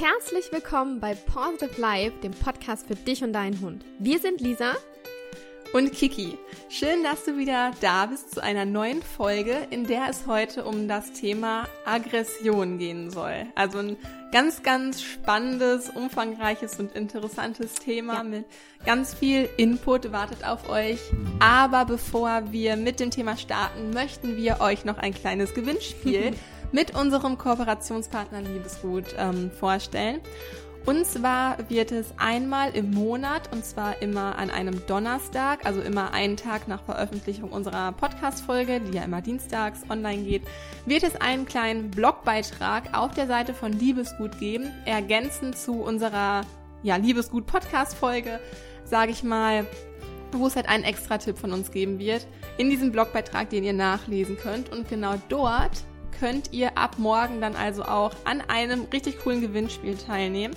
herzlich willkommen bei Positive Life, dem Podcast für dich und deinen Hund. Wir sind Lisa und Kiki. Schön, dass du wieder da bist zu einer neuen Folge, in der es heute um das Thema Aggression gehen soll. Also ein ganz, ganz spannendes, umfangreiches und interessantes Thema ja. mit ganz viel Input wartet auf euch. Aber bevor wir mit dem Thema starten, möchten wir euch noch ein kleines Gewinnspiel mit unserem Kooperationspartner Liebesgut ähm, vorstellen. Und zwar wird es einmal im Monat, und zwar immer an einem Donnerstag, also immer einen Tag nach Veröffentlichung unserer Podcast-Folge, die ja immer dienstags online geht, wird es einen kleinen Blogbeitrag auf der Seite von Liebesgut geben, ergänzend zu unserer ja, Liebesgut-Podcast-Folge, sage ich mal, wo es halt einen extra Tipp von uns geben wird, in diesem Blogbeitrag, den ihr nachlesen könnt. Und genau dort könnt ihr ab morgen dann also auch an einem richtig coolen Gewinnspiel teilnehmen.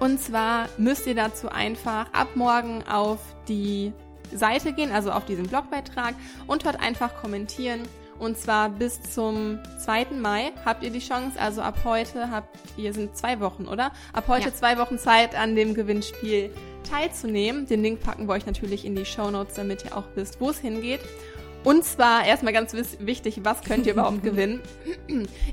Und zwar müsst ihr dazu einfach ab morgen auf die Seite gehen, also auf diesen Blogbeitrag und dort einfach kommentieren. Und zwar bis zum 2. Mai habt ihr die Chance, also ab heute habt ihr, sind zwei Wochen, oder? Ab heute ja. zwei Wochen Zeit, an dem Gewinnspiel teilzunehmen. Den Link packen wir euch natürlich in die Show Notes, damit ihr auch wisst, wo es hingeht. Und zwar erstmal ganz wichtig, was könnt ihr überhaupt gewinnen?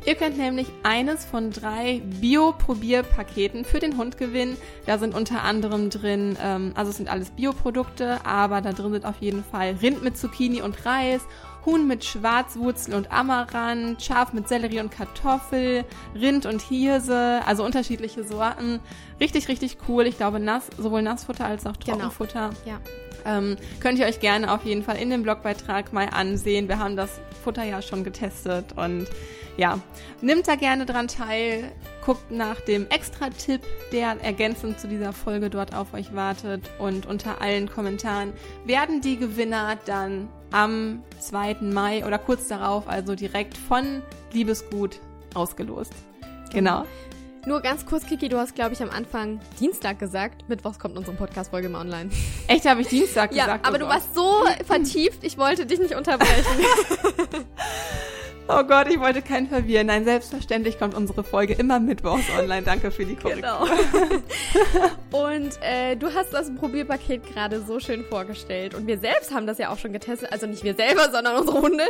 ihr könnt nämlich eines von drei Bio-Probierpaketen für den Hund gewinnen. Da sind unter anderem drin, ähm, also es sind alles Bioprodukte, aber da drin sind auf jeden Fall Rind mit Zucchini und Reis, Huhn mit Schwarzwurzel und Amaranth, Schaf mit Sellerie und Kartoffel, Rind und Hirse, also unterschiedliche Sorten. Richtig, richtig cool. Ich glaube, nass, sowohl Nassfutter als auch genau. Trockenfutter. Genau. Ja. Ähm, könnt ihr euch gerne auf jeden Fall in dem Blogbeitrag mal ansehen. Wir haben das Futter ja schon getestet und ja, nimmt da gerne dran teil, guckt nach dem Extra-Tipp, der ergänzend zu dieser Folge dort auf euch wartet und unter allen Kommentaren werden die Gewinner dann am 2. Mai oder kurz darauf, also direkt von Liebesgut ausgelost. Genau. genau. Nur ganz kurz, Kiki, du hast, glaube ich, am Anfang Dienstag gesagt. Mittwochs kommt unsere Podcast-Folge mal online. Echt, habe ich Dienstag ja, gesagt? Ja, aber oh du warst so vertieft, ich wollte dich nicht unterbrechen. oh Gott, ich wollte keinen verwirren. Nein, selbstverständlich kommt unsere Folge immer Mittwochs online. Danke für die Korrektur. Genau. Und äh, du hast das Probierpaket gerade so schön vorgestellt. Und wir selbst haben das ja auch schon getestet. Also nicht wir selber, sondern unsere Hunde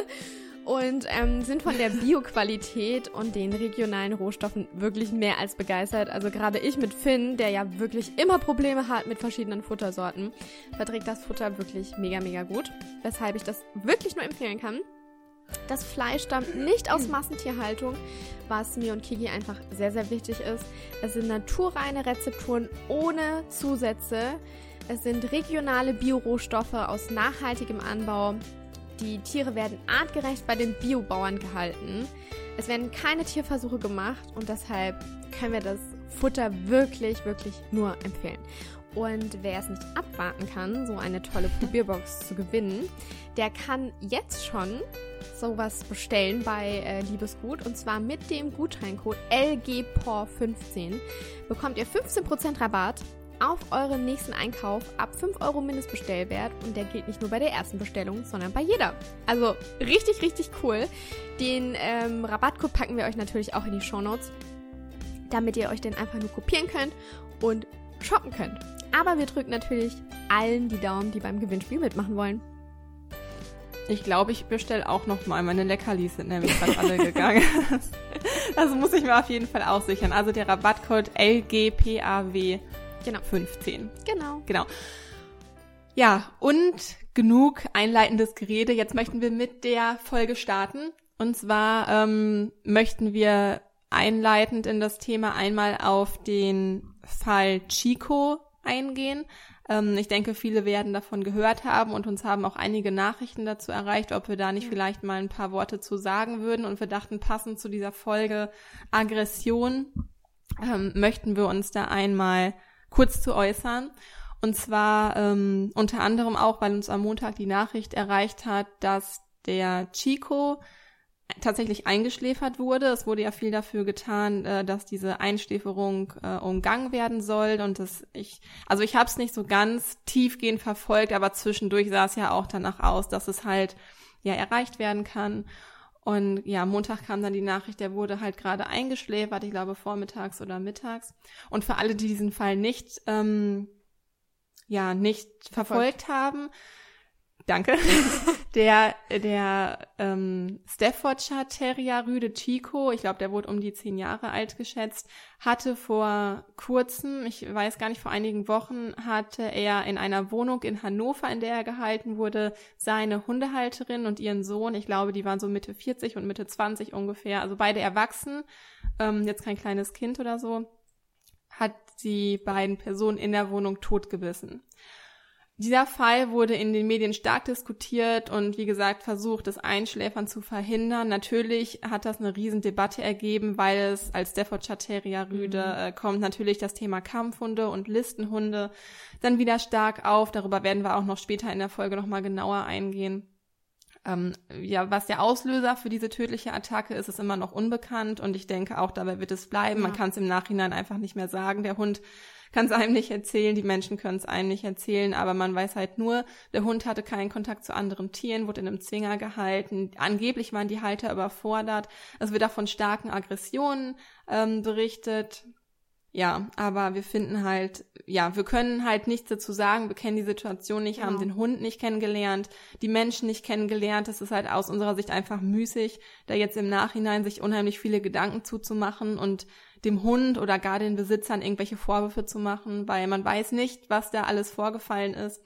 und ähm, sind von der Bioqualität und den regionalen Rohstoffen wirklich mehr als begeistert. Also gerade ich mit Finn, der ja wirklich immer Probleme hat mit verschiedenen Futtersorten, verträgt das Futter wirklich mega, mega gut. Weshalb ich das wirklich nur empfehlen kann. Das Fleisch stammt nicht aus Massentierhaltung, was mir und Kiki einfach sehr, sehr wichtig ist. Es sind naturreine Rezepturen ohne Zusätze. Es sind regionale Biorohstoffe aus nachhaltigem Anbau die Tiere werden artgerecht bei den Biobauern gehalten. Es werden keine Tierversuche gemacht und deshalb können wir das Futter wirklich, wirklich nur empfehlen. Und wer es nicht abwarten kann, so eine tolle Probierbox zu gewinnen, der kann jetzt schon sowas bestellen bei äh, Liebesgut. Und zwar mit dem Gutscheincode LGPOR15 bekommt ihr 15% Rabatt auf euren nächsten Einkauf ab 5 Euro Mindestbestellwert und der gilt nicht nur bei der ersten Bestellung, sondern bei jeder. Also richtig, richtig cool. Den ähm, Rabattcode packen wir euch natürlich auch in die Show Notes, damit ihr euch den einfach nur kopieren könnt und shoppen könnt. Aber wir drücken natürlich allen die Daumen, die beim Gewinnspiel mitmachen wollen. Ich glaube, ich bestelle auch noch mal. Meine Leckerlis sind nämlich gerade alle gegangen. Das muss ich mir auf jeden Fall auch sichern. Also der Rabattcode LGPAW Genau. 15. Genau. Genau. Ja, und genug einleitendes Gerede. Jetzt möchten wir mit der Folge starten. Und zwar ähm, möchten wir einleitend in das Thema einmal auf den Fall Chico eingehen. Ähm, ich denke, viele werden davon gehört haben und uns haben auch einige Nachrichten dazu erreicht, ob wir da nicht vielleicht mal ein paar Worte zu sagen würden. Und wir dachten, passend zu dieser Folge Aggression ähm, möchten wir uns da einmal kurz zu äußern. Und zwar ähm, unter anderem auch, weil uns am Montag die Nachricht erreicht hat, dass der Chico tatsächlich eingeschläfert wurde. Es wurde ja viel dafür getan, äh, dass diese Einschläferung äh, umgangen werden soll. Und das ich, also ich habe es nicht so ganz tiefgehend verfolgt, aber zwischendurch sah es ja auch danach aus, dass es halt ja erreicht werden kann. Und ja, Montag kam dann die Nachricht, der wurde halt gerade eingeschläfert, ich glaube vormittags oder mittags. Und für alle, die diesen Fall nicht, ähm, ja, nicht verfolgt, verfolgt haben, danke, der, der ähm, Staffordshire Terrier Rüde Chico, ich glaube, der wurde um die zehn Jahre alt geschätzt, hatte vor kurzem, ich weiß gar nicht, vor einigen Wochen, hatte er in einer Wohnung in Hannover, in der er gehalten wurde, seine Hundehalterin und ihren Sohn, ich glaube, die waren so Mitte 40 und Mitte 20 ungefähr, also beide erwachsen, ähm, jetzt kein kleines Kind oder so, hat die beiden Personen in der Wohnung totgebissen. Dieser Fall wurde in den Medien stark diskutiert und wie gesagt versucht, das Einschläfern zu verhindern. Natürlich hat das eine Riesendebatte ergeben, weil es als Staffordshire Terrier Rüde mhm. äh, kommt natürlich das Thema Kampfhunde und Listenhunde dann wieder stark auf. Darüber werden wir auch noch später in der Folge nochmal genauer eingehen. Ähm, ja, was der Auslöser für diese tödliche Attacke ist, ist immer noch unbekannt und ich denke auch dabei wird es bleiben. Ja. Man kann es im Nachhinein einfach nicht mehr sagen. Der Hund kann es einem nicht erzählen, die Menschen können es einem nicht erzählen, aber man weiß halt nur, der Hund hatte keinen Kontakt zu anderen Tieren, wurde in einem Zwinger gehalten. Angeblich waren die Halter überfordert. Es wird auch von starken Aggressionen ähm, berichtet. Ja, aber wir finden halt, ja, wir können halt nichts dazu sagen, wir kennen die Situation nicht, genau. haben den Hund nicht kennengelernt, die Menschen nicht kennengelernt. Das ist halt aus unserer Sicht einfach müßig, da jetzt im Nachhinein sich unheimlich viele Gedanken zuzumachen und dem Hund oder gar den Besitzern irgendwelche Vorwürfe zu machen, weil man weiß nicht, was da alles vorgefallen ist.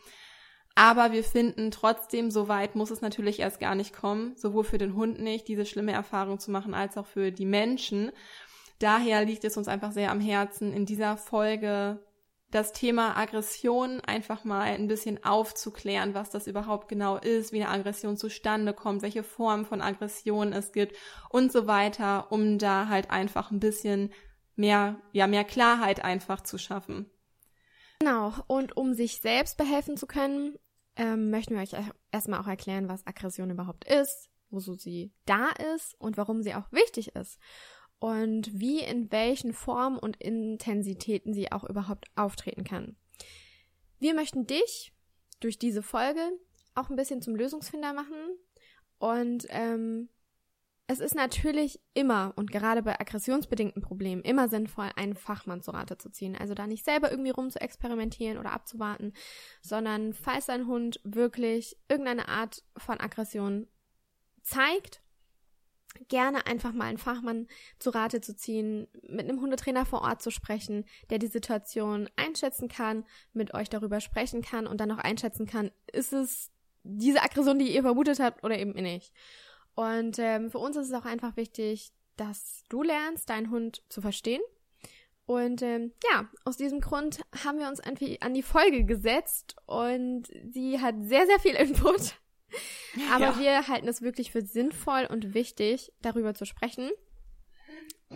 Aber wir finden trotzdem, so weit muss es natürlich erst gar nicht kommen, sowohl für den Hund nicht, diese schlimme Erfahrung zu machen, als auch für die Menschen. Daher liegt es uns einfach sehr am Herzen, in dieser Folge das Thema Aggression einfach mal ein bisschen aufzuklären, was das überhaupt genau ist, wie eine Aggression zustande kommt, welche Formen von Aggression es gibt und so weiter, um da halt einfach ein bisschen mehr, ja, mehr Klarheit einfach zu schaffen. Genau. Und um sich selbst behelfen zu können, ähm, möchten wir euch erstmal auch erklären, was Aggression überhaupt ist, woso sie da ist und warum sie auch wichtig ist und wie in welchen Formen und Intensitäten sie auch überhaupt auftreten kann. Wir möchten dich durch diese Folge auch ein bisschen zum Lösungsfinder machen und ähm, es ist natürlich immer und gerade bei aggressionsbedingten Problemen immer sinnvoll, einen Fachmann zu Rate zu ziehen. Also da nicht selber irgendwie rum zu experimentieren oder abzuwarten, sondern falls dein Hund wirklich irgendeine Art von Aggression zeigt gerne einfach mal einen Fachmann zu Rate zu ziehen, mit einem Hundetrainer vor Ort zu sprechen, der die Situation einschätzen kann, mit euch darüber sprechen kann und dann auch einschätzen kann, ist es diese Aggression, die ihr vermutet habt oder eben nicht. Und ähm, für uns ist es auch einfach wichtig, dass du lernst, deinen Hund zu verstehen. Und ähm, ja, aus diesem Grund haben wir uns an die Folge gesetzt und sie hat sehr, sehr viel Input. Aber ja. wir halten es wirklich für sinnvoll und wichtig, darüber zu sprechen.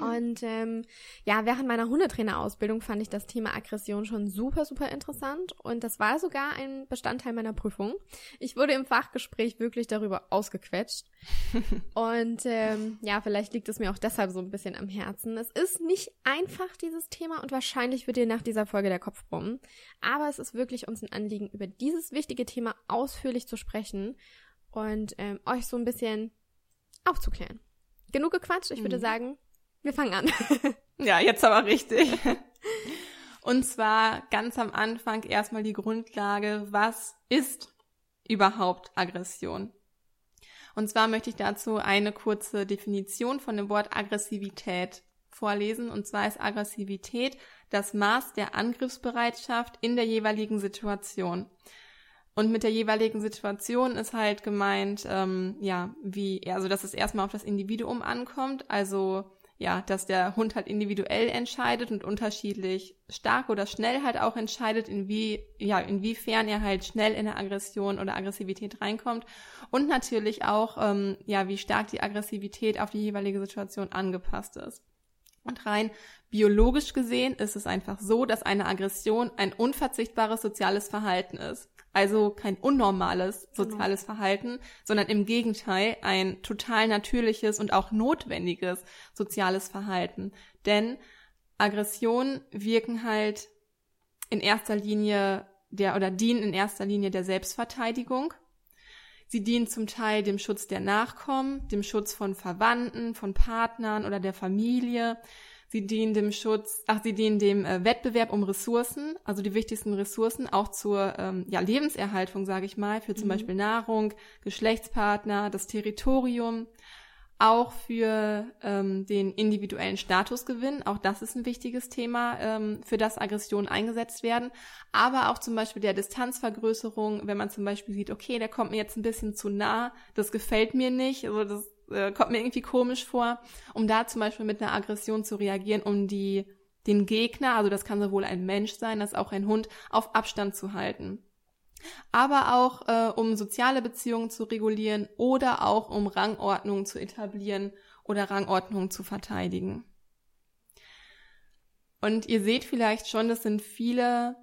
Und ähm, ja, während meiner Hundetrainerausbildung fand ich das Thema Aggression schon super, super interessant. Und das war sogar ein Bestandteil meiner Prüfung. Ich wurde im Fachgespräch wirklich darüber ausgequetscht. und ähm, ja, vielleicht liegt es mir auch deshalb so ein bisschen am Herzen. Es ist nicht einfach, dieses Thema, und wahrscheinlich wird dir nach dieser Folge der Kopf brummen. Aber es ist wirklich uns ein Anliegen, über dieses wichtige Thema ausführlich zu sprechen und ähm, euch so ein bisschen aufzuklären. Genug gequatscht, ich mhm. würde sagen, wir fangen an. ja, jetzt aber richtig. Und zwar ganz am Anfang erstmal die Grundlage, was ist überhaupt Aggression? Und zwar möchte ich dazu eine kurze Definition von dem Wort Aggressivität vorlesen. Und zwar ist Aggressivität das Maß der Angriffsbereitschaft in der jeweiligen Situation. Und mit der jeweiligen Situation ist halt gemeint, ähm, ja, wie, also dass es erstmal auf das Individuum ankommt, also ja, dass der Hund halt individuell entscheidet und unterschiedlich stark oder schnell halt auch entscheidet, in wie, ja, inwiefern er halt schnell in eine Aggression oder Aggressivität reinkommt und natürlich auch, ähm, ja, wie stark die Aggressivität auf die jeweilige Situation angepasst ist. Und rein biologisch gesehen ist es einfach so, dass eine Aggression ein unverzichtbares soziales Verhalten ist. Also kein unnormales genau. soziales genau. Verhalten, sondern im Gegenteil ein total natürliches und auch notwendiges soziales Verhalten. Denn Aggressionen wirken halt in erster Linie der oder dienen in erster Linie der Selbstverteidigung. Sie dienen zum Teil dem Schutz der Nachkommen, dem Schutz von Verwandten, von Partnern oder der Familie. Sie dienen dem Schutz, ach, sie dienen dem äh, Wettbewerb um Ressourcen, also die wichtigsten Ressourcen, auch zur ähm, ja, Lebenserhaltung, sage ich mal, für zum mhm. Beispiel Nahrung, Geschlechtspartner, das Territorium, auch für ähm, den individuellen Statusgewinn. Auch das ist ein wichtiges Thema, ähm, für das Aggressionen eingesetzt werden. Aber auch zum Beispiel der Distanzvergrößerung, wenn man zum Beispiel sieht, okay, der kommt mir jetzt ein bisschen zu nah, das gefällt mir nicht, also das äh, kommt mir irgendwie komisch vor, um da zum Beispiel mit einer Aggression zu reagieren, um die den Gegner, also das kann sowohl ein Mensch sein als auch ein Hund, auf Abstand zu halten aber auch äh, um soziale Beziehungen zu regulieren oder auch um Rangordnungen zu etablieren oder Rangordnungen zu verteidigen. Und ihr seht vielleicht schon, das sind viele,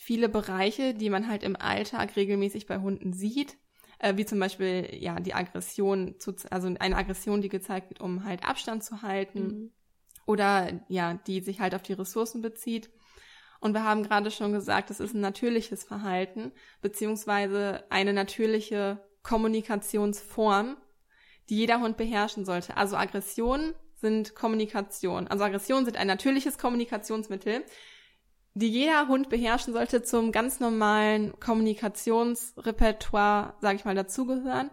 viele Bereiche, die man halt im Alltag regelmäßig bei Hunden sieht, äh, wie zum Beispiel ja die Aggression, zu, also eine Aggression, die gezeigt wird, um halt Abstand zu halten mhm. oder ja, die sich halt auf die Ressourcen bezieht und wir haben gerade schon gesagt, es ist ein natürliches Verhalten, beziehungsweise eine natürliche Kommunikationsform, die jeder Hund beherrschen sollte. Also Aggressionen sind Kommunikation. Also Aggressionen sind ein natürliches Kommunikationsmittel, die jeder Hund beherrschen sollte zum ganz normalen Kommunikationsrepertoire, sage ich mal, dazugehören.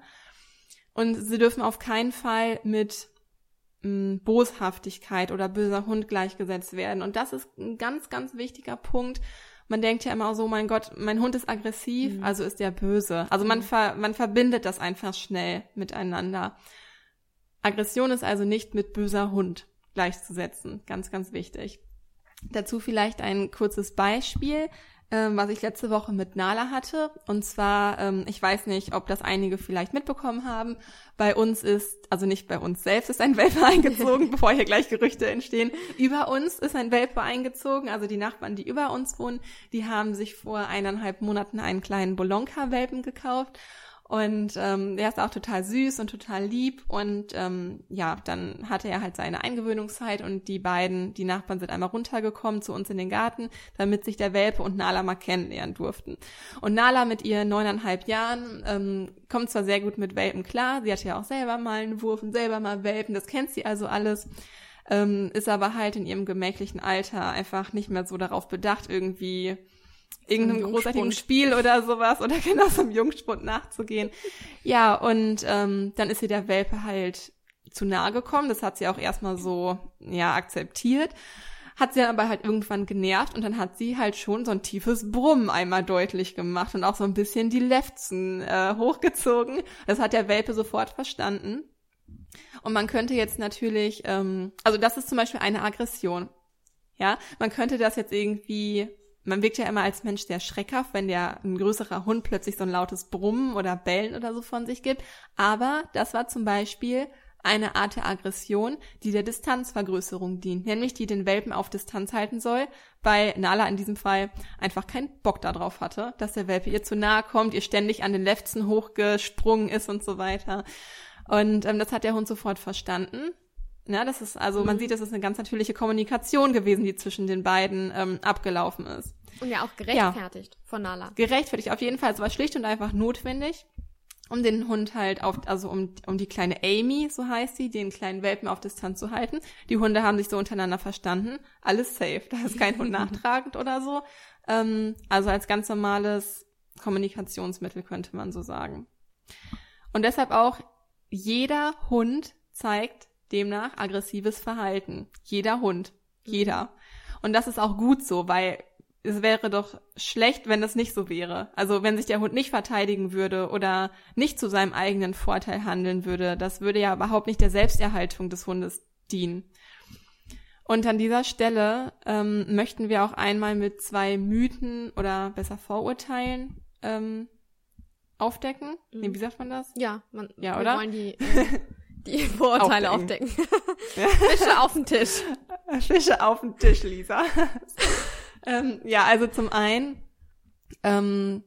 Und sie dürfen auf keinen Fall mit Boshaftigkeit oder böser Hund gleichgesetzt werden. Und das ist ein ganz, ganz wichtiger Punkt. Man denkt ja immer so, mein Gott, mein Hund ist aggressiv, mhm. also ist er böse. Also man, mhm. ver, man verbindet das einfach schnell miteinander. Aggression ist also nicht mit böser Hund gleichzusetzen. Ganz, ganz wichtig. Dazu vielleicht ein kurzes Beispiel ähm, was ich letzte Woche mit Nala hatte. Und zwar, ähm, ich weiß nicht, ob das einige vielleicht mitbekommen haben. Bei uns ist, also nicht bei uns selbst ist ein Welpe eingezogen, bevor hier gleich Gerüchte entstehen. Über uns ist ein Welpe eingezogen. Also die Nachbarn, die über uns wohnen, die haben sich vor eineinhalb Monaten einen kleinen Bolonka-Welpen gekauft. Und ähm, der ist auch total süß und total lieb. Und ähm, ja, dann hatte er halt seine Eingewöhnungszeit und die beiden, die Nachbarn sind einmal runtergekommen zu uns in den Garten, damit sich der Welpe und Nala mal kennenlernen durften. Und Nala mit ihren neuneinhalb Jahren ähm, kommt zwar sehr gut mit Welpen klar, sie hatte ja auch selber mal einen Wurf und selber mal Welpen, das kennt sie also alles. Ähm, ist aber halt in ihrem gemächlichen Alter einfach nicht mehr so darauf bedacht, irgendwie irgendeinem großartigen Spiel oder sowas oder genau so einem Jungspund nachzugehen. Ja, und ähm, dann ist ihr der Welpe halt zu nahe gekommen. Das hat sie auch erstmal so, ja, akzeptiert. Hat sie dann aber halt irgendwann genervt und dann hat sie halt schon so ein tiefes Brummen einmal deutlich gemacht und auch so ein bisschen die Lefzen äh, hochgezogen. Das hat der Welpe sofort verstanden. Und man könnte jetzt natürlich, ähm, also das ist zum Beispiel eine Aggression. Ja, man könnte das jetzt irgendwie man wirkt ja immer als Mensch sehr schreckhaft, wenn der ein größerer Hund plötzlich so ein lautes Brummen oder Bellen oder so von sich gibt. Aber das war zum Beispiel eine Art der Aggression, die der Distanzvergrößerung dient, nämlich die den Welpen auf Distanz halten soll, weil Nala in diesem Fall einfach keinen Bock darauf hatte, dass der Welpe ihr zu nahe kommt, ihr ständig an den Lefzen hochgesprungen ist und so weiter. Und ähm, das hat der Hund sofort verstanden ja, das ist, also man mhm. sieht, das ist eine ganz natürliche Kommunikation gewesen, die zwischen den beiden ähm, abgelaufen ist. Und ja auch gerechtfertigt ja. von Nala. Gerechtfertigt, auf jeden Fall. Es war schlicht und einfach notwendig, um den Hund halt auf, also um, um die kleine Amy, so heißt sie, den kleinen Welpen auf Distanz zu halten. Die Hunde haben sich so untereinander verstanden. Alles safe. Da ist kein Hund nachtragend oder so. Ähm, also als ganz normales Kommunikationsmittel könnte man so sagen. Und deshalb auch jeder Hund zeigt Demnach aggressives Verhalten. Jeder Hund. Jeder. Und das ist auch gut so, weil es wäre doch schlecht, wenn das nicht so wäre. Also wenn sich der Hund nicht verteidigen würde oder nicht zu seinem eigenen Vorteil handeln würde, das würde ja überhaupt nicht der Selbsterhaltung des Hundes dienen. Und an dieser Stelle ähm, möchten wir auch einmal mit zwei Mythen oder besser Vorurteilen ähm, aufdecken. Mhm. Nee, wie sagt man das? Ja, man, ja, oder? wir wollen die äh, die Vorurteile aufdecken. aufdecken. Fische auf den Tisch. Fische auf den Tisch, Lisa. ähm, ja, also zum einen ähm,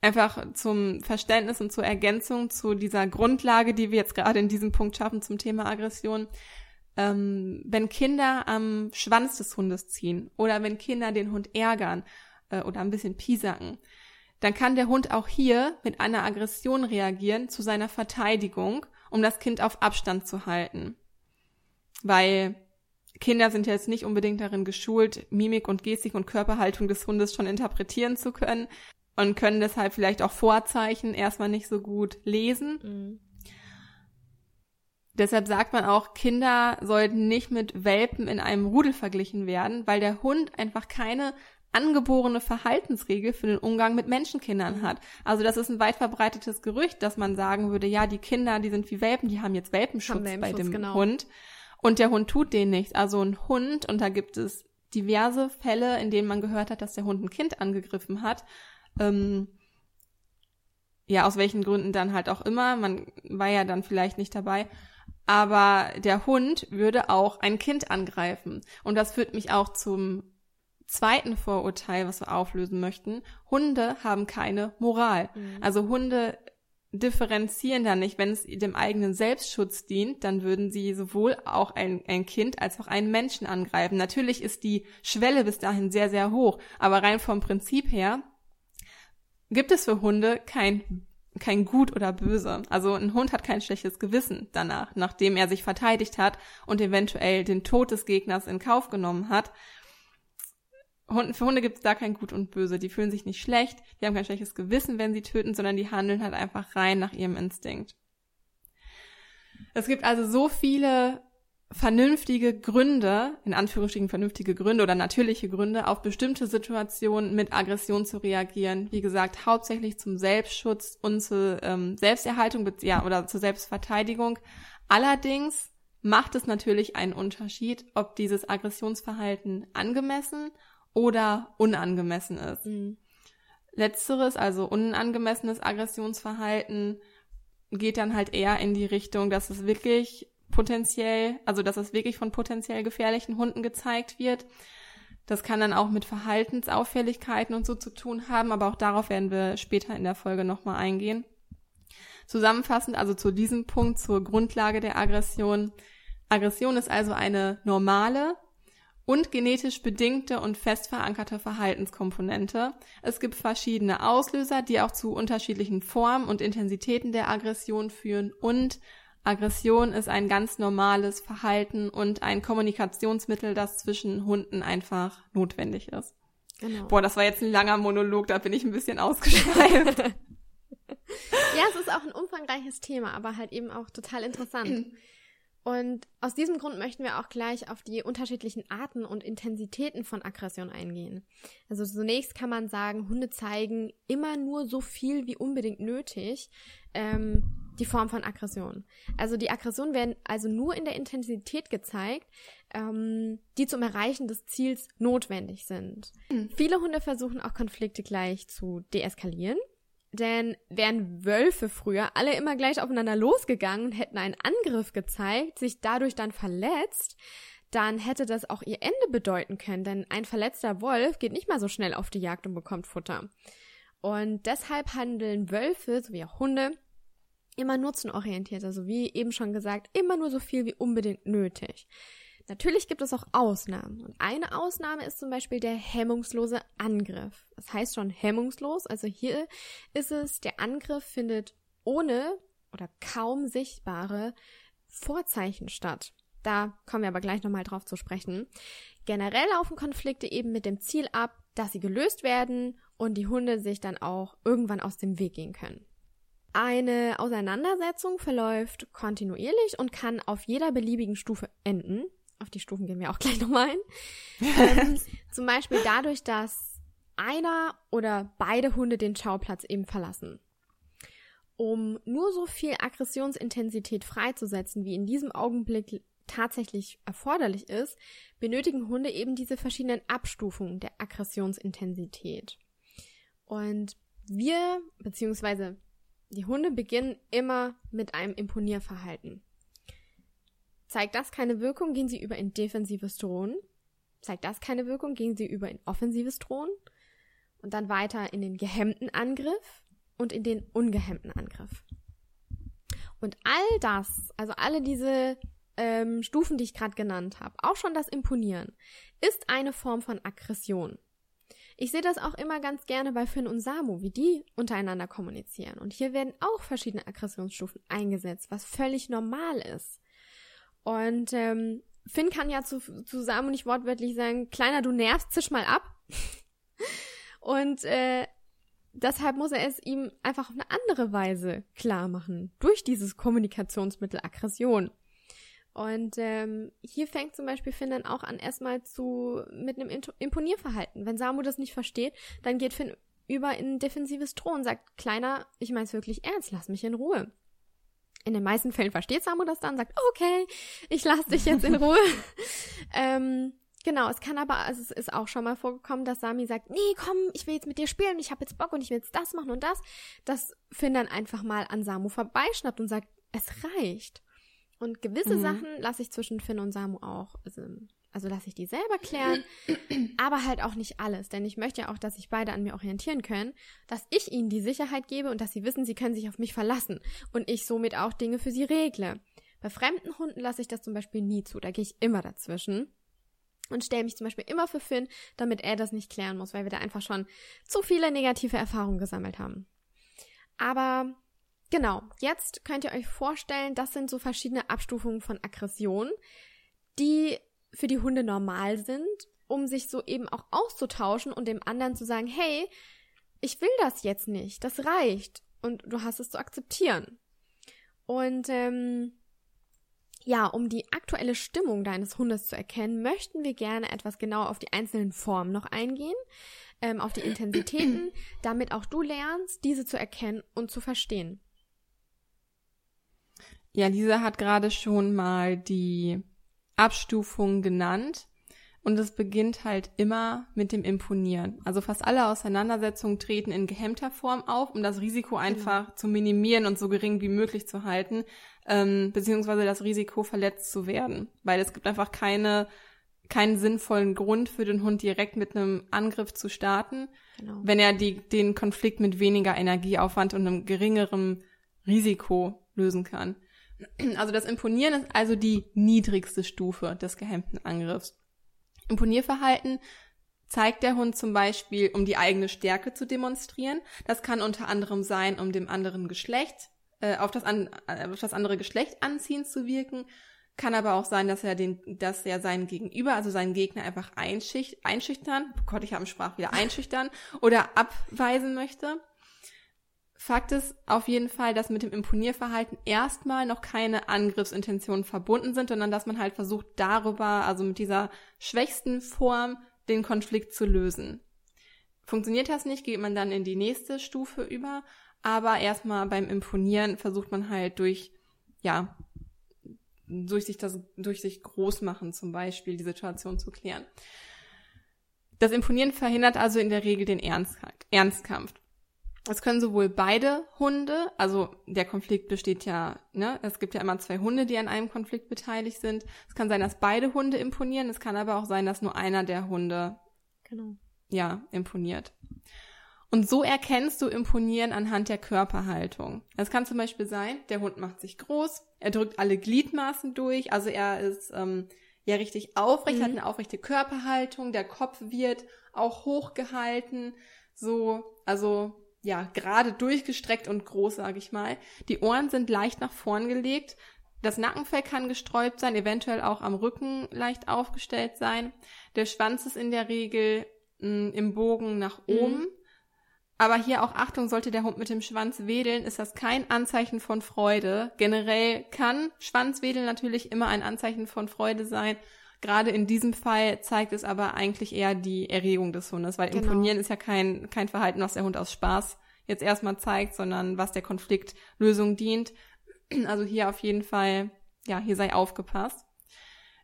einfach zum Verständnis und zur Ergänzung zu dieser Grundlage, die wir jetzt gerade in diesem Punkt schaffen zum Thema Aggression. Ähm, wenn Kinder am Schwanz des Hundes ziehen oder wenn Kinder den Hund ärgern äh, oder ein bisschen piesacken, dann kann der Hund auch hier mit einer Aggression reagieren zu seiner Verteidigung, um das Kind auf Abstand zu halten. Weil Kinder sind jetzt nicht unbedingt darin geschult, Mimik und Gestik und Körperhaltung des Hundes schon interpretieren zu können und können deshalb vielleicht auch Vorzeichen erstmal nicht so gut lesen. Mhm. Deshalb sagt man auch, Kinder sollten nicht mit Welpen in einem Rudel verglichen werden, weil der Hund einfach keine angeborene Verhaltensregel für den Umgang mit Menschenkindern hat. Also das ist ein weit verbreitetes Gerücht, dass man sagen würde, ja, die Kinder, die sind wie Welpen, die haben jetzt Welpenschutz, haben Welpenschutz bei dem genau. Hund. Und der Hund tut denen nichts. Also ein Hund, und da gibt es diverse Fälle, in denen man gehört hat, dass der Hund ein Kind angegriffen hat. Ähm, ja, aus welchen Gründen dann halt auch immer. Man war ja dann vielleicht nicht dabei. Aber der Hund würde auch ein Kind angreifen. Und das führt mich auch zum zweiten Vorurteil, was wir auflösen möchten. Hunde haben keine Moral. Mhm. Also Hunde differenzieren da nicht. Wenn es dem eigenen Selbstschutz dient, dann würden sie sowohl auch ein, ein Kind als auch einen Menschen angreifen. Natürlich ist die Schwelle bis dahin sehr, sehr hoch. Aber rein vom Prinzip her gibt es für Hunde kein kein Gut oder Böse. Also ein Hund hat kein schlechtes Gewissen danach, nachdem er sich verteidigt hat und eventuell den Tod des Gegners in Kauf genommen hat. Für Hunde gibt es da kein Gut und Böse. Die fühlen sich nicht schlecht, die haben kein schlechtes Gewissen, wenn sie töten, sondern die handeln halt einfach rein nach ihrem Instinkt. Es gibt also so viele vernünftige Gründe, in Anführungsstrichen vernünftige Gründe oder natürliche Gründe, auf bestimmte Situationen mit Aggression zu reagieren. Wie gesagt, hauptsächlich zum Selbstschutz und zur ähm, Selbsterhaltung ja, oder zur Selbstverteidigung. Allerdings macht es natürlich einen Unterschied, ob dieses Aggressionsverhalten angemessen oder unangemessen ist. Mhm. Letzteres, also unangemessenes Aggressionsverhalten, geht dann halt eher in die Richtung, dass es wirklich potenziell, also dass es wirklich von potenziell gefährlichen Hunden gezeigt wird. Das kann dann auch mit Verhaltensauffälligkeiten und so zu tun haben, aber auch darauf werden wir später in der Folge nochmal eingehen. Zusammenfassend also zu diesem Punkt, zur Grundlage der Aggression. Aggression ist also eine normale und genetisch bedingte und fest verankerte Verhaltenskomponente. Es gibt verschiedene Auslöser, die auch zu unterschiedlichen Formen und Intensitäten der Aggression führen und Aggression ist ein ganz normales Verhalten und ein Kommunikationsmittel, das zwischen Hunden einfach notwendig ist. Genau. Boah, das war jetzt ein langer Monolog, da bin ich ein bisschen ausgeschweift. ja, es ist auch ein umfangreiches Thema, aber halt eben auch total interessant. Und aus diesem Grund möchten wir auch gleich auf die unterschiedlichen Arten und Intensitäten von Aggression eingehen. Also zunächst kann man sagen, Hunde zeigen immer nur so viel wie unbedingt nötig. Ähm, die Form von Aggression. Also die Aggressionen werden also nur in der Intensität gezeigt, ähm, die zum Erreichen des Ziels notwendig sind. Mhm. Viele Hunde versuchen auch Konflikte gleich zu deeskalieren. Denn wären Wölfe früher alle immer gleich aufeinander losgegangen und hätten einen Angriff gezeigt, sich dadurch dann verletzt, dann hätte das auch ihr Ende bedeuten können. Denn ein verletzter Wolf geht nicht mal so schnell auf die Jagd und bekommt Futter. Und deshalb handeln Wölfe sowie auch Hunde immer nutzenorientiert, also wie eben schon gesagt, immer nur so viel wie unbedingt nötig. Natürlich gibt es auch Ausnahmen. Und eine Ausnahme ist zum Beispiel der hemmungslose Angriff. Das heißt schon hemmungslos. Also hier ist es, der Angriff findet ohne oder kaum sichtbare Vorzeichen statt. Da kommen wir aber gleich nochmal drauf zu sprechen. Generell laufen Konflikte eben mit dem Ziel ab, dass sie gelöst werden und die Hunde sich dann auch irgendwann aus dem Weg gehen können. Eine Auseinandersetzung verläuft kontinuierlich und kann auf jeder beliebigen Stufe enden. Auf die Stufen gehen wir auch gleich nochmal ein. ähm, zum Beispiel dadurch, dass einer oder beide Hunde den Schauplatz eben verlassen. Um nur so viel Aggressionsintensität freizusetzen, wie in diesem Augenblick tatsächlich erforderlich ist, benötigen Hunde eben diese verschiedenen Abstufungen der Aggressionsintensität. Und wir, beziehungsweise die Hunde beginnen immer mit einem Imponierverhalten. Zeigt das keine Wirkung, gehen sie über in defensives Drohen. Zeigt das keine Wirkung, gehen sie über in offensives Drohen. Und dann weiter in den gehemmten Angriff und in den ungehemmten Angriff. Und all das, also alle diese ähm, Stufen, die ich gerade genannt habe, auch schon das Imponieren, ist eine Form von Aggression. Ich sehe das auch immer ganz gerne bei Finn und Samu, wie die untereinander kommunizieren. Und hier werden auch verschiedene Aggressionsstufen eingesetzt, was völlig normal ist. Und ähm, Finn kann ja zu, zu Samu nicht wortwörtlich sagen, Kleiner, du nervst, zisch mal ab. und äh, deshalb muss er es ihm einfach auf eine andere Weise klar machen, durch dieses Kommunikationsmittel Aggression. Und ähm, hier fängt zum Beispiel Finn dann auch an, erstmal zu mit einem Imponierverhalten. Wenn Samu das nicht versteht, dann geht Finn über in defensives Drohen und sagt, Kleiner, ich mein's wirklich ernst, lass mich in Ruhe. In den meisten Fällen versteht Samu das dann, sagt, okay, ich lass dich jetzt in Ruhe. ähm, genau, es kann aber, also es ist auch schon mal vorgekommen, dass Sami sagt, nee, komm, ich will jetzt mit dir spielen, ich habe jetzt Bock und ich will jetzt das machen und das. Dass Finn dann einfach mal an Samu vorbeischnappt und sagt, es reicht. Und gewisse mhm. Sachen lasse ich zwischen Finn und Samu auch, also, also lasse ich die selber klären, aber halt auch nicht alles, denn ich möchte ja auch, dass sich beide an mir orientieren können, dass ich ihnen die Sicherheit gebe und dass sie wissen, sie können sich auf mich verlassen und ich somit auch Dinge für sie regle. Bei fremden Hunden lasse ich das zum Beispiel nie zu, da gehe ich immer dazwischen und stelle mich zum Beispiel immer für Finn, damit er das nicht klären muss, weil wir da einfach schon zu viele negative Erfahrungen gesammelt haben. Aber Genau, jetzt könnt ihr euch vorstellen, das sind so verschiedene Abstufungen von Aggression, die für die Hunde normal sind, um sich so eben auch auszutauschen und dem anderen zu sagen, hey, ich will das jetzt nicht, das reicht und du hast es zu akzeptieren. Und ähm, ja, um die aktuelle Stimmung deines Hundes zu erkennen, möchten wir gerne etwas genauer auf die einzelnen Formen noch eingehen, ähm, auf die Intensitäten, damit auch du lernst, diese zu erkennen und zu verstehen. Ja, Lisa hat gerade schon mal die Abstufung genannt. Und es beginnt halt immer mit dem Imponieren. Also fast alle Auseinandersetzungen treten in gehemmter Form auf, um das Risiko einfach mhm. zu minimieren und so gering wie möglich zu halten, ähm, beziehungsweise das Risiko verletzt zu werden. Weil es gibt einfach keine, keinen sinnvollen Grund für den Hund direkt mit einem Angriff zu starten, genau. wenn er die, den Konflikt mit weniger Energieaufwand und einem geringeren Risiko lösen kann. Also das Imponieren ist also die niedrigste Stufe des gehemmten Angriffs. Imponierverhalten zeigt der Hund zum Beispiel, um die eigene Stärke zu demonstrieren. Das kann unter anderem sein, um dem anderen Geschlecht, äh, auf, das an, äh, auf das andere Geschlecht anziehend zu wirken. Kann aber auch sein, dass er den, dass er seinen Gegenüber, also seinen Gegner einfach einschicht, einschüchtern, oh Gott, ich habe Sprach wieder einschüchtern oder abweisen möchte. Fakt ist auf jeden Fall, dass mit dem Imponierverhalten erstmal noch keine Angriffsintentionen verbunden sind, sondern dass man halt versucht, darüber, also mit dieser schwächsten Form, den Konflikt zu lösen. Funktioniert das nicht, geht man dann in die nächste Stufe über, aber erstmal beim Imponieren versucht man halt durch, ja, durch sich das, durch sich groß machen zum Beispiel, die Situation zu klären. Das Imponieren verhindert also in der Regel den Ernstkampf. Es können sowohl beide Hunde, also der Konflikt besteht ja, ne, es gibt ja immer zwei Hunde, die an einem Konflikt beteiligt sind. Es kann sein, dass beide Hunde imponieren, es kann aber auch sein, dass nur einer der Hunde genau. ja, imponiert. Und so erkennst du Imponieren anhand der Körperhaltung. Es kann zum Beispiel sein, der Hund macht sich groß, er drückt alle Gliedmaßen durch, also er ist ähm, ja richtig aufrecht, mhm. hat eine aufrechte Körperhaltung, der Kopf wird auch hochgehalten, so, also ja, gerade durchgestreckt und groß, sage ich mal. Die Ohren sind leicht nach vorn gelegt. Das Nackenfell kann gesträubt sein, eventuell auch am Rücken leicht aufgestellt sein. Der Schwanz ist in der Regel mh, mm, im Bogen nach mhm. oben. Mhm. Aber hier auch Achtung, sollte der Hund mit dem Schwanz wedeln, ist das kein Anzeichen von Freude. Generell kann Schwanzwedeln natürlich immer ein Anzeichen von Freude sein. Gerade in diesem Fall zeigt es aber eigentlich eher die Erregung des Hundes, weil genau. Imponieren ist ja kein, kein Verhalten, was der Hund aus Spaß jetzt erstmal zeigt, sondern was der Konfliktlösung dient. Also hier auf jeden Fall, ja, hier sei aufgepasst.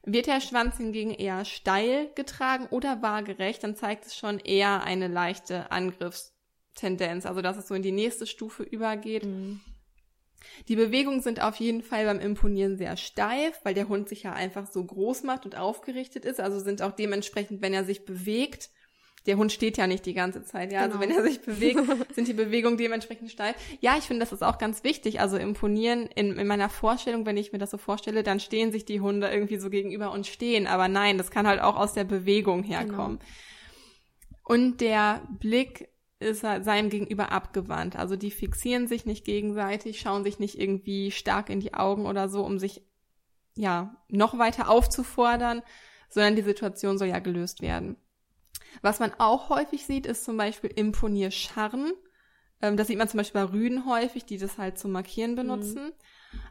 Wird der Schwanz hingegen eher steil getragen oder waagerecht, dann zeigt es schon eher eine leichte Angriffstendenz, also dass es so in die nächste Stufe übergeht. Mhm. Die Bewegungen sind auf jeden Fall beim Imponieren sehr steif, weil der Hund sich ja einfach so groß macht und aufgerichtet ist. Also sind auch dementsprechend, wenn er sich bewegt, der Hund steht ja nicht die ganze Zeit, ja. Genau. Also wenn er sich bewegt, sind die Bewegungen dementsprechend steif. Ja, ich finde, das ist auch ganz wichtig. Also imponieren in, in meiner Vorstellung, wenn ich mir das so vorstelle, dann stehen sich die Hunde irgendwie so gegenüber und stehen. Aber nein, das kann halt auch aus der Bewegung herkommen. Genau. Und der Blick ist seinem Gegenüber abgewandt. Also die fixieren sich nicht gegenseitig, schauen sich nicht irgendwie stark in die Augen oder so, um sich ja noch weiter aufzufordern, sondern die Situation soll ja gelöst werden. Was man auch häufig sieht, ist zum Beispiel Imponierscharren. Ähm, das sieht man zum Beispiel bei Rüden häufig, die das halt zum Markieren benutzen. Mhm.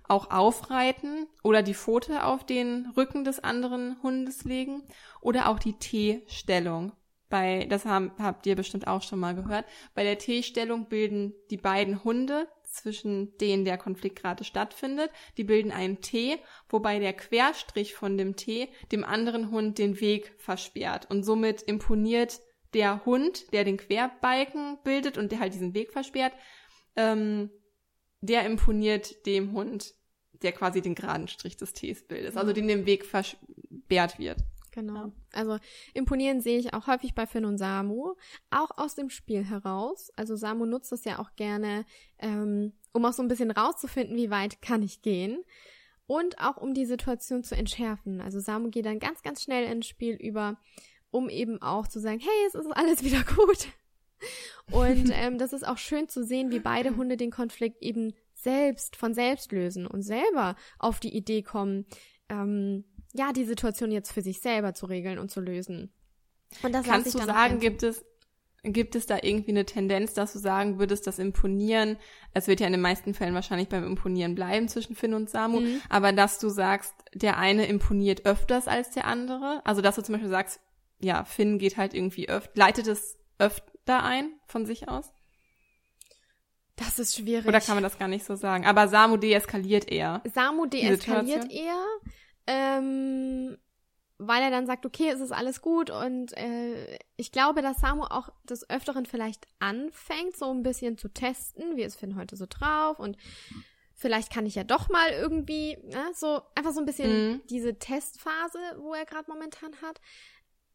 Auch aufreiten oder die Pfote auf den Rücken des anderen Hundes legen oder auch die T-Stellung. Bei, das haben, habt ihr bestimmt auch schon mal gehört. Bei der T-Stellung bilden die beiden Hunde, zwischen denen der Konflikt gerade stattfindet, die bilden einen T, wobei der Querstrich von dem T dem anderen Hund den Weg versperrt. Und somit imponiert der Hund, der den Querbalken bildet und der halt diesen Weg versperrt, ähm, der imponiert dem Hund, der quasi den geraden Strich des Ts bildet, also dem den Weg versperrt wird. Genau. Ja. Also imponieren sehe ich auch häufig bei Finn und Samu, auch aus dem Spiel heraus. Also Samu nutzt das ja auch gerne, ähm, um auch so ein bisschen rauszufinden, wie weit kann ich gehen. Und auch um die Situation zu entschärfen. Also Samu geht dann ganz, ganz schnell ins Spiel über, um eben auch zu sagen, hey, es ist alles wieder gut. Und ähm, das ist auch schön zu sehen, wie beide Hunde den Konflikt eben selbst von selbst lösen und selber auf die Idee kommen, ähm, ja, die Situation jetzt für sich selber zu regeln und zu lösen. Und das Kannst du sagen, gibt es, gibt es da irgendwie eine Tendenz, dass du sagen würdest, das Imponieren, es wird ja in den meisten Fällen wahrscheinlich beim Imponieren bleiben zwischen Finn und Samu, mhm. aber dass du sagst, der eine imponiert öfters als der andere? Also, dass du zum Beispiel sagst, ja, Finn geht halt irgendwie öfter, leitet es öfter ein von sich aus? Das ist schwierig. Oder kann man das gar nicht so sagen? Aber Samu deeskaliert eher. Samu deeskaliert eher ähm, weil er dann sagt, okay, es ist alles gut und äh, ich glaube, dass Samu auch des Öfteren vielleicht anfängt, so ein bisschen zu testen, wie ist Finn heute so drauf und vielleicht kann ich ja doch mal irgendwie, ne, so einfach so ein bisschen mhm. diese Testphase, wo er gerade momentan hat.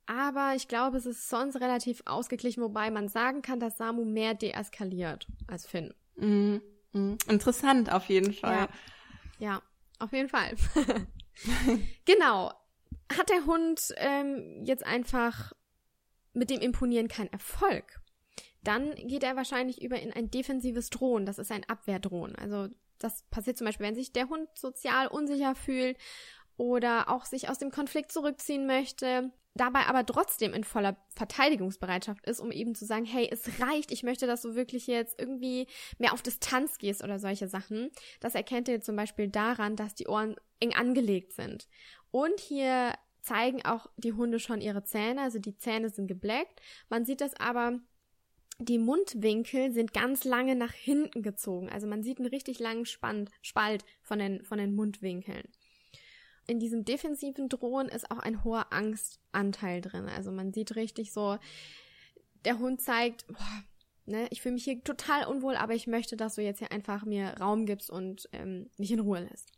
Aber ich glaube, es ist sonst relativ ausgeglichen, wobei man sagen kann, dass Samu mehr deeskaliert als Finn. Mhm. Mhm. Interessant auf jeden Fall. Ja, ja auf jeden Fall. genau. Hat der Hund ähm, jetzt einfach mit dem Imponieren keinen Erfolg, dann geht er wahrscheinlich über in ein defensives Drohen. Das ist ein Abwehrdrohen. Also das passiert zum Beispiel, wenn sich der Hund sozial unsicher fühlt oder auch sich aus dem Konflikt zurückziehen möchte, dabei aber trotzdem in voller Verteidigungsbereitschaft ist, um eben zu sagen, hey, es reicht, ich möchte, dass du wirklich jetzt irgendwie mehr auf Distanz gehst oder solche Sachen. Das erkennt ihr zum Beispiel daran, dass die Ohren eng angelegt sind. Und hier zeigen auch die Hunde schon ihre Zähne, also die Zähne sind gebleckt. Man sieht das aber, die Mundwinkel sind ganz lange nach hinten gezogen. Also man sieht einen richtig langen Spalt von den, von den Mundwinkeln. In diesem defensiven Drohen ist auch ein hoher Angstanteil drin. Also man sieht richtig so, der Hund zeigt, boah, ne, ich fühle mich hier total unwohl, aber ich möchte, dass du jetzt hier einfach mir Raum gibst und ähm, mich in Ruhe lässt.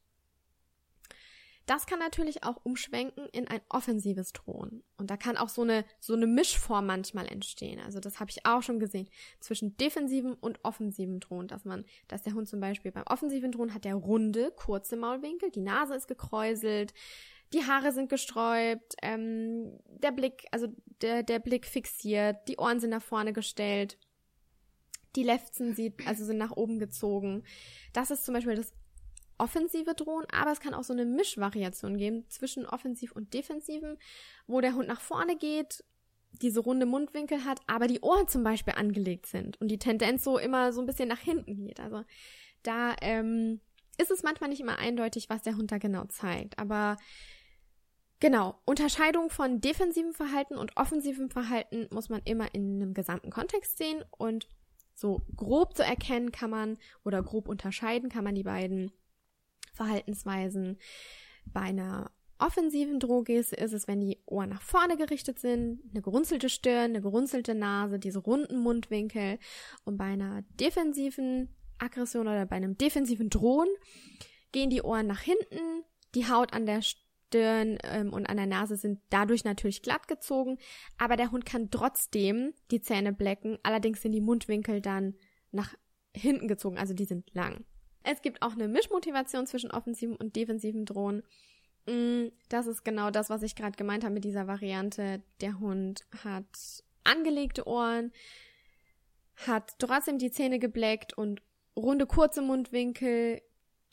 Das kann natürlich auch umschwenken in ein offensives Drohen. Und da kann auch so eine, so eine Mischform manchmal entstehen. Also das habe ich auch schon gesehen. Zwischen defensivem und offensivem Drohen, dass man, dass der Hund zum Beispiel beim offensiven Drohen hat der runde, kurze Maulwinkel, die Nase ist gekräuselt, die Haare sind gesträubt, ähm, der Blick, also der, der Blick fixiert, die Ohren sind nach vorne gestellt, die Lefzen sieht, also sind nach oben gezogen. Das ist zum Beispiel das offensive Drohnen, aber es kann auch so eine Mischvariation geben zwischen offensiv und defensiven, wo der Hund nach vorne geht, diese runde Mundwinkel hat, aber die Ohren zum Beispiel angelegt sind und die Tendenz so immer so ein bisschen nach hinten geht. Also da ähm, ist es manchmal nicht immer eindeutig, was der Hund da genau zeigt. Aber genau, Unterscheidung von defensivem Verhalten und offensivem Verhalten muss man immer in einem gesamten Kontext sehen und so grob zu erkennen kann man oder grob unterscheiden kann man die beiden Verhaltensweisen. Bei einer offensiven Drohgeste ist es, wenn die Ohren nach vorne gerichtet sind, eine gerunzelte Stirn, eine gerunzelte Nase, diese runden Mundwinkel. Und bei einer defensiven Aggression oder bei einem defensiven Drohen gehen die Ohren nach hinten, die Haut an der Stirn ähm, und an der Nase sind dadurch natürlich glatt gezogen, aber der Hund kann trotzdem die Zähne blecken, allerdings sind die Mundwinkel dann nach hinten gezogen, also die sind lang. Es gibt auch eine Mischmotivation zwischen offensiven und defensiven Drohnen. Mm, das ist genau das, was ich gerade gemeint habe mit dieser Variante. Der Hund hat angelegte Ohren, hat trotzdem die Zähne gebleckt und runde kurze Mundwinkel,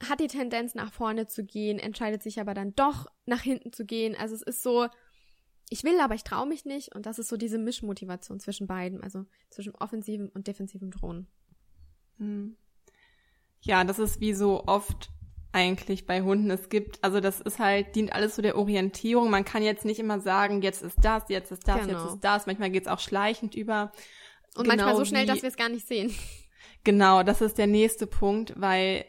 hat die Tendenz nach vorne zu gehen, entscheidet sich aber dann doch nach hinten zu gehen. Also es ist so, ich will, aber ich traue mich nicht. Und das ist so diese Mischmotivation zwischen beiden, also zwischen offensivem und defensivem Drohnen. Hm. Ja, das ist wie so oft eigentlich bei Hunden es gibt. Also das ist halt, dient alles so der Orientierung. Man kann jetzt nicht immer sagen, jetzt ist das, jetzt ist das, genau. jetzt ist das. Manchmal geht's auch schleichend über. Und genau manchmal so schnell, wie, dass wir es gar nicht sehen. Genau, das ist der nächste Punkt, weil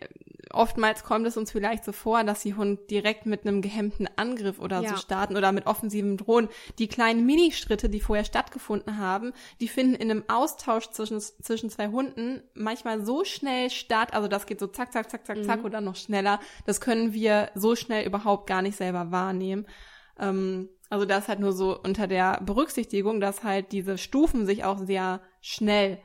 oftmals kommt es uns vielleicht so vor, dass die Hund direkt mit einem gehemmten Angriff oder ja. so starten oder mit offensivem Drohnen. Die kleinen Minischritte, die vorher stattgefunden haben, die finden in einem Austausch zwischen, zwischen zwei Hunden manchmal so schnell statt. Also das geht so zack, zack, zack, zack, mhm. zack oder noch schneller. Das können wir so schnell überhaupt gar nicht selber wahrnehmen. Ähm, also das halt nur so unter der Berücksichtigung, dass halt diese Stufen sich auch sehr schnell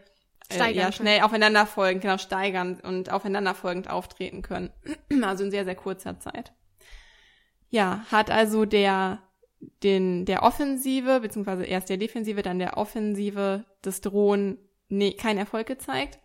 steigern äh, ja, schnell aufeinanderfolgend, genau, steigern und aufeinanderfolgend auftreten können. also in sehr, sehr kurzer Zeit. Ja, hat also der, den, der Offensive, beziehungsweise erst der Defensive, dann der Offensive des Drohnen nee, keinen Erfolg gezeigt.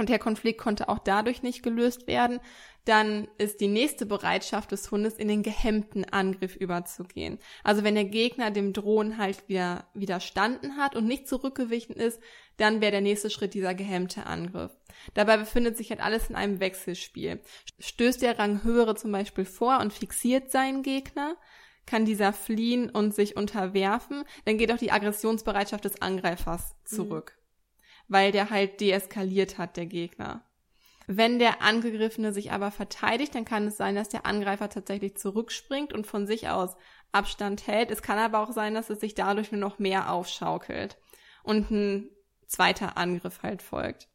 Und der Konflikt konnte auch dadurch nicht gelöst werden, dann ist die nächste Bereitschaft des Hundes, in den gehemmten Angriff überzugehen. Also wenn der Gegner dem Drohnen halt wieder widerstanden hat und nicht zurückgewichen ist, dann wäre der nächste Schritt dieser gehemmte Angriff. Dabei befindet sich halt alles in einem Wechselspiel. Stößt der Ranghöhere zum Beispiel vor und fixiert seinen Gegner, kann dieser fliehen und sich unterwerfen, dann geht auch die Aggressionsbereitschaft des Angreifers zurück. Mhm. Weil der halt deeskaliert hat, der Gegner. Wenn der Angegriffene sich aber verteidigt, dann kann es sein, dass der Angreifer tatsächlich zurückspringt und von sich aus Abstand hält. Es kann aber auch sein, dass es sich dadurch nur noch mehr aufschaukelt und ein zweiter Angriff halt folgt.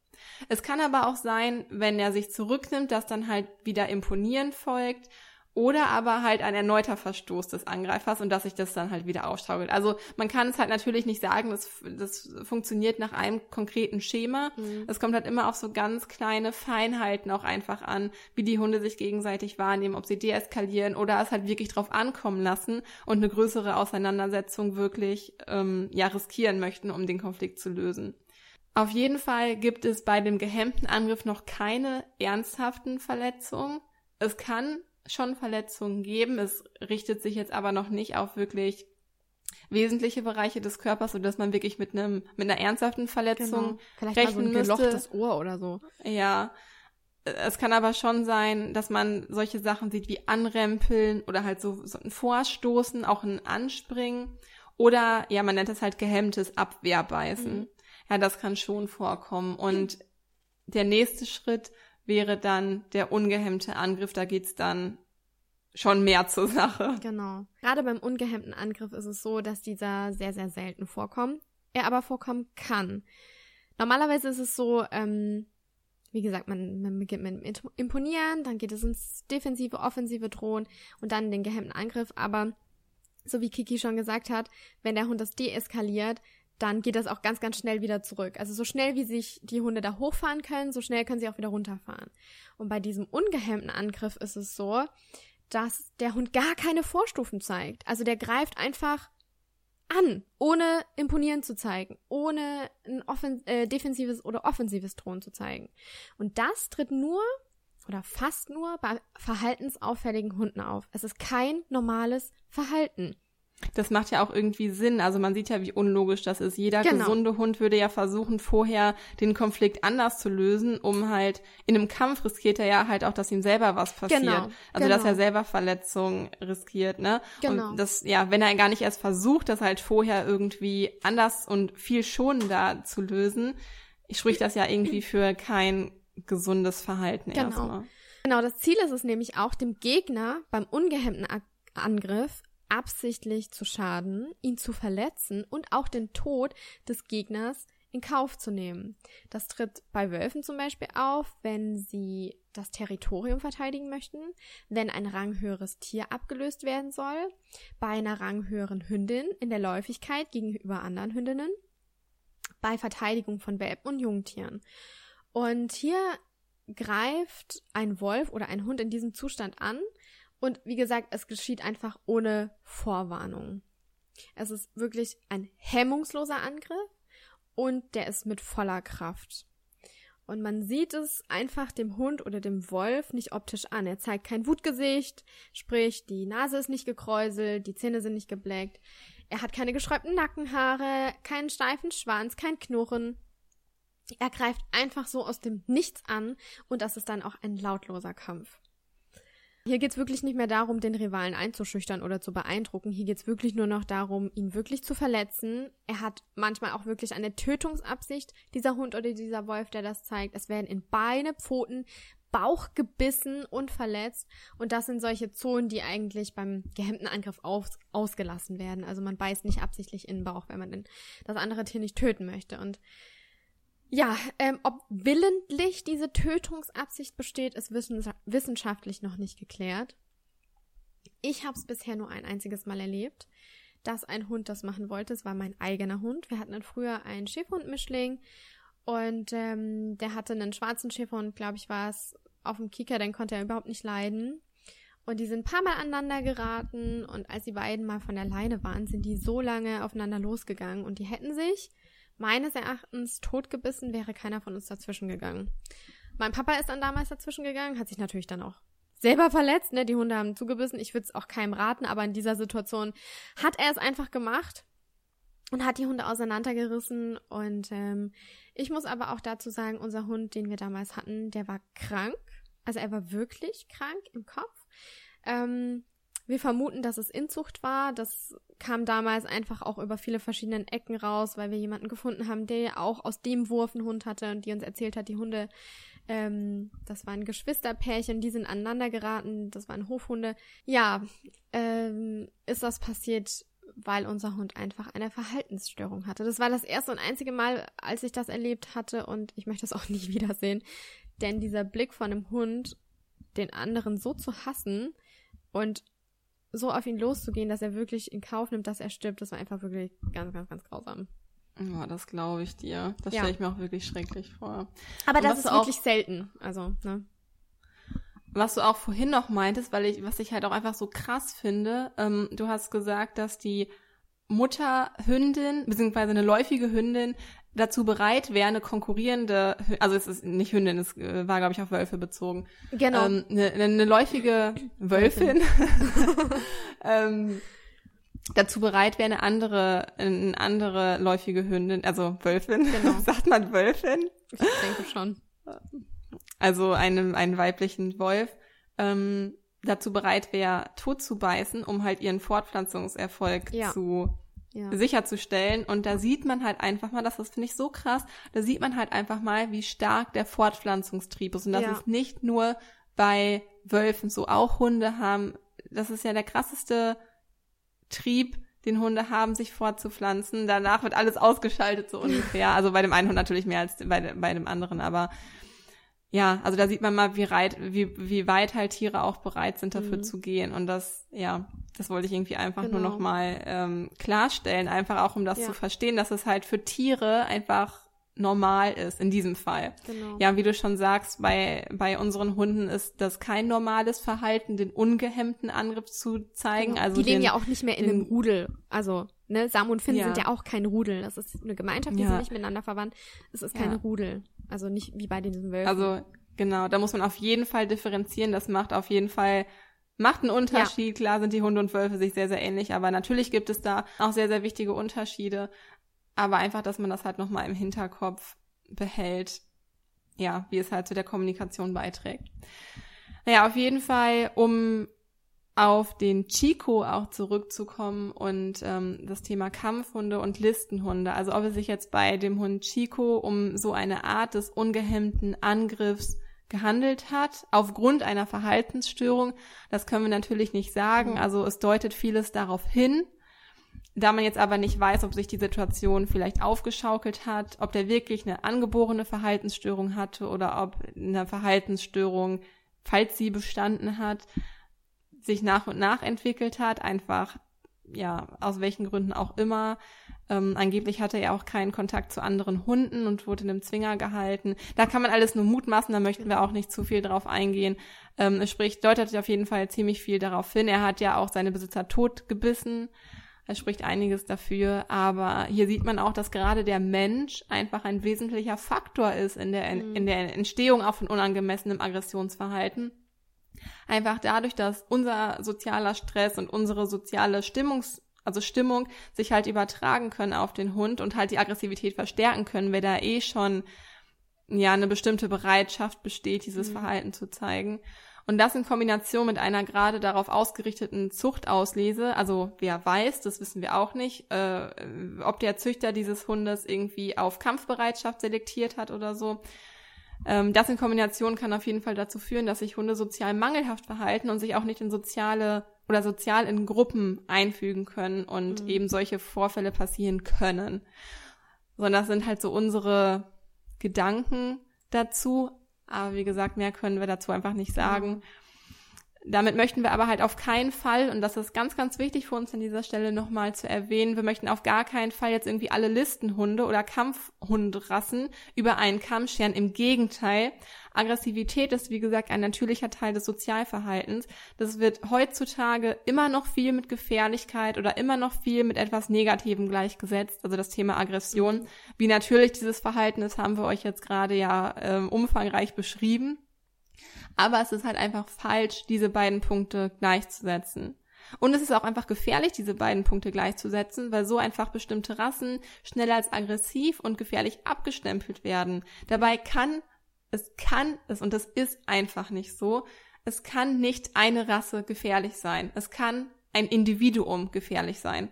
Es kann aber auch sein, wenn er sich zurücknimmt, dass dann halt wieder Imponieren folgt oder aber halt ein erneuter Verstoß des Angreifers und dass sich das dann halt wieder aufschaukelt. Also man kann es halt natürlich nicht sagen, das, das funktioniert nach einem konkreten Schema. Mhm. Es kommt halt immer auf so ganz kleine Feinheiten auch einfach an, wie die Hunde sich gegenseitig wahrnehmen, ob sie deeskalieren oder es halt wirklich drauf ankommen lassen und eine größere Auseinandersetzung wirklich ähm, ja riskieren möchten, um den Konflikt zu lösen. Auf jeden Fall gibt es bei dem gehemmten Angriff noch keine ernsthaften Verletzungen. Es kann schon Verletzungen geben. Es richtet sich jetzt aber noch nicht auf wirklich wesentliche Bereiche des Körpers, sodass man wirklich mit einem mit einer ernsthaften Verletzung genau. Vielleicht rechnen mal so ein müsste. Ohr oder so. Ja. Es kann aber schon sein, dass man solche Sachen sieht wie Anrempeln oder halt so, so ein Vorstoßen, auch ein Anspringen oder ja, man nennt es halt gehemmtes Abwehrbeißen. Mhm. Ja, das kann schon vorkommen. Und der nächste Schritt wäre dann der ungehemmte Angriff. Da geht's dann schon mehr zur Sache. Genau. Gerade beim ungehemmten Angriff ist es so, dass dieser sehr, sehr selten vorkommt. Er aber vorkommen kann. Normalerweise ist es so, ähm, wie gesagt, man, man beginnt mit dem Imponieren, dann geht es ins defensive, offensive Drohen und dann den gehemmten Angriff. Aber so wie Kiki schon gesagt hat, wenn der Hund das deeskaliert, dann geht das auch ganz, ganz schnell wieder zurück. Also so schnell, wie sich die Hunde da hochfahren können, so schnell können sie auch wieder runterfahren. Und bei diesem ungehemmten Angriff ist es so, dass der Hund gar keine Vorstufen zeigt. Also der greift einfach an, ohne imponieren zu zeigen, ohne ein offen äh, defensives oder offensives Drohen zu zeigen. Und das tritt nur oder fast nur bei verhaltensauffälligen Hunden auf. Es ist kein normales Verhalten. Das macht ja auch irgendwie Sinn. Also man sieht ja, wie unlogisch das ist. Jeder genau. gesunde Hund würde ja versuchen, vorher den Konflikt anders zu lösen, um halt in einem Kampf riskiert er ja halt auch, dass ihm selber was passiert. Genau. Also genau. dass er selber Verletzungen riskiert, ne? Genau. Und das, ja, wenn er gar nicht erst versucht, das halt vorher irgendwie anders und viel schonender zu lösen, spricht das ja irgendwie für kein gesundes Verhalten genau. erstmal. Genau, das Ziel ist es nämlich auch, dem Gegner beim ungehemmten Angriff absichtlich zu schaden, ihn zu verletzen und auch den Tod des Gegners in Kauf zu nehmen. Das tritt bei Wölfen zum Beispiel auf, wenn sie das Territorium verteidigen möchten, wenn ein ranghöheres Tier abgelöst werden soll, bei einer ranghöheren Hündin in der Läufigkeit gegenüber anderen Hündinnen, bei Verteidigung von Welpen und Jungtieren. Und hier greift ein Wolf oder ein Hund in diesem Zustand an und wie gesagt, es geschieht einfach ohne Vorwarnung. Es ist wirklich ein hemmungsloser Angriff. und der ist mit voller Kraft. Und man sieht es einfach dem Hund oder dem Wolf nicht optisch an. Er zeigt kein Wutgesicht, sprich, die Nase ist nicht gekräuselt, die Zähne sind nicht gebleckt. Er hat keine geschräubten Nackenhaare, keinen steifen Schwanz, kein Knurren. Er greift einfach so aus dem Nichts an und das ist dann auch ein lautloser Kampf. Hier geht's wirklich nicht mehr darum, den Rivalen einzuschüchtern oder zu beeindrucken. Hier geht's wirklich nur noch darum, ihn wirklich zu verletzen. Er hat manchmal auch wirklich eine Tötungsabsicht, dieser Hund oder dieser Wolf, der das zeigt. Es werden in Beine, Pfoten, Bauch gebissen und verletzt. Und das sind solche Zonen, die eigentlich beim gehemmten Angriff aus, ausgelassen werden. Also man beißt nicht absichtlich in den Bauch, wenn man denn das andere Tier nicht töten möchte. Und ja, ähm, ob willentlich diese Tötungsabsicht besteht, ist wissenschaftlich noch nicht geklärt. Ich habe es bisher nur ein einziges Mal erlebt, dass ein Hund das machen wollte. Es war mein eigener Hund. Wir hatten früher einen Schäferhund-Mischling und ähm, der hatte einen schwarzen Schäferhund, glaube ich, war es auf dem Kieker, den konnte er überhaupt nicht leiden. Und die sind ein paar Mal aneinander geraten und als die beiden mal von der Leine waren, sind die so lange aufeinander losgegangen und die hätten sich meines Erachtens totgebissen, wäre keiner von uns dazwischen gegangen. Mein Papa ist dann damals dazwischen gegangen, hat sich natürlich dann auch selber verletzt, ne? Die Hunde haben zugebissen. Ich würde es auch keinem raten, aber in dieser Situation hat er es einfach gemacht und hat die Hunde auseinandergerissen. Und ähm, ich muss aber auch dazu sagen, unser Hund, den wir damals hatten, der war krank. Also er war wirklich krank im Kopf. Ähm, wir vermuten, dass es Inzucht war. Das kam damals einfach auch über viele verschiedene Ecken raus, weil wir jemanden gefunden haben, der auch aus dem Wurf einen Hund hatte und die uns erzählt hat, die Hunde, ähm, das waren Geschwisterpärchen, die sind aneinander geraten, das waren Hofhunde. Ja, ähm, ist das passiert, weil unser Hund einfach eine Verhaltensstörung hatte. Das war das erste und einzige Mal, als ich das erlebt hatte und ich möchte das auch nie wiedersehen. Denn dieser Blick von einem Hund, den anderen so zu hassen und so auf ihn loszugehen, dass er wirklich in Kauf nimmt, dass er stirbt, das war einfach wirklich ganz, ganz, ganz grausam. Ja, das glaube ich dir. Das ja. stelle ich mir auch wirklich schrecklich vor. Aber Und das ist wirklich selten. Also, ne? Was du auch vorhin noch meintest, weil ich, was ich halt auch einfach so krass finde, ähm, du hast gesagt, dass die Mutterhündin, beziehungsweise eine läufige Hündin, dazu bereit wäre, eine konkurrierende, also es ist nicht Hündin, es äh, war, glaube ich, auf Wölfe bezogen. Genau. Ähm, eine, eine läufige Wölfin ähm, dazu bereit wäre, eine andere, eine andere läufige Hündin, also Wölfin, genau. sagt man Wölfin? Ich denke schon. Also einem, einen weiblichen Wolf, ähm, dazu bereit wäre, tot zu beißen, um halt ihren Fortpflanzungserfolg ja. zu ja. sicherzustellen. Und da sieht man halt einfach mal, das, das finde ich so krass, da sieht man halt einfach mal, wie stark der Fortpflanzungstrieb ist. Und das ja. ist nicht nur bei Wölfen so, auch Hunde haben, das ist ja der krasseste Trieb, den Hunde haben, sich fortzupflanzen. Danach wird alles ausgeschaltet, so ungefähr. Also bei dem einen Hund natürlich mehr als bei, bei dem anderen, aber ja, also da sieht man mal, wie, reit, wie, wie weit halt Tiere auch bereit sind, dafür mhm. zu gehen. Und das, ja, das wollte ich irgendwie einfach genau. nur noch mal ähm, klarstellen, einfach auch um das ja. zu verstehen, dass es halt für Tiere einfach normal ist in diesem Fall. Genau. Ja, wie du schon sagst, bei, bei unseren Hunden ist das kein normales Verhalten, den ungehemmten Angriff zu zeigen. Genau. Also die leben den, ja auch nicht mehr in den, einem Rudel. Also, ne, Sam und Finn ja. sind ja auch kein Rudel. Das ist eine Gemeinschaft, die ja. sind nicht miteinander verwandt. Es ist kein ja. Rudel. Also nicht wie bei diesen Wölfen. Also, genau, da muss man auf jeden Fall differenzieren. Das macht auf jeden Fall macht einen Unterschied. Ja. Klar sind die Hunde und Wölfe sich sehr, sehr ähnlich, aber natürlich gibt es da auch sehr, sehr wichtige Unterschiede. Aber einfach, dass man das halt nochmal im Hinterkopf behält, ja, wie es halt zu der Kommunikation beiträgt. Naja, auf jeden Fall, um auf den Chico auch zurückzukommen und ähm, das Thema Kampfhunde und Listenhunde. Also ob es sich jetzt bei dem Hund Chico um so eine Art des ungehemmten Angriffs gehandelt hat, aufgrund einer Verhaltensstörung, das können wir natürlich nicht sagen. Also es deutet vieles darauf hin. Da man jetzt aber nicht weiß, ob sich die Situation vielleicht aufgeschaukelt hat, ob der wirklich eine angeborene Verhaltensstörung hatte oder ob eine Verhaltensstörung, falls sie bestanden hat, sich nach und nach entwickelt hat, einfach, ja, aus welchen Gründen auch immer. Ähm, angeblich hatte er auch keinen Kontakt zu anderen Hunden und wurde in einem Zwinger gehalten. Da kann man alles nur mutmaßen, da möchten wir auch nicht zu viel drauf eingehen. Ähm, es spricht, deutet auf jeden Fall ziemlich viel darauf hin. Er hat ja auch seine Besitzer tot gebissen. Es spricht einiges dafür, aber hier sieht man auch, dass gerade der Mensch einfach ein wesentlicher Faktor ist in der, mhm. in der Entstehung auch von unangemessenem Aggressionsverhalten. Einfach dadurch, dass unser sozialer Stress und unsere soziale Stimmungs, also Stimmung sich halt übertragen können auf den Hund und halt die Aggressivität verstärken können, wer da eh schon ja eine bestimmte Bereitschaft besteht, dieses mhm. Verhalten zu zeigen. Und das in Kombination mit einer gerade darauf ausgerichteten Zuchtauslese, also wer weiß, das wissen wir auch nicht, äh, ob der Züchter dieses Hundes irgendwie auf Kampfbereitschaft selektiert hat oder so. Ähm, das in Kombination kann auf jeden Fall dazu führen, dass sich Hunde sozial mangelhaft verhalten und sich auch nicht in soziale oder sozial in Gruppen einfügen können und mhm. eben solche Vorfälle passieren können. Sondern das sind halt so unsere Gedanken dazu. Aber wie gesagt, mehr können wir dazu einfach nicht sagen. Damit möchten wir aber halt auf keinen Fall, und das ist ganz, ganz wichtig für uns an dieser Stelle nochmal zu erwähnen, wir möchten auf gar keinen Fall jetzt irgendwie alle Listenhunde oder Kampfhundrassen über einen Kamm scheren. Im Gegenteil, Aggressivität ist, wie gesagt, ein natürlicher Teil des Sozialverhaltens. Das wird heutzutage immer noch viel mit Gefährlichkeit oder immer noch viel mit etwas Negativem gleichgesetzt. Also das Thema Aggression. Wie natürlich dieses Verhalten ist, haben wir euch jetzt gerade ja ähm, umfangreich beschrieben. Aber es ist halt einfach falsch, diese beiden Punkte gleichzusetzen. Und es ist auch einfach gefährlich, diese beiden Punkte gleichzusetzen, weil so einfach bestimmte Rassen schneller als aggressiv und gefährlich abgestempelt werden. Dabei kann es kann es, und das ist einfach nicht so, es kann nicht eine Rasse gefährlich sein. Es kann ein Individuum gefährlich sein.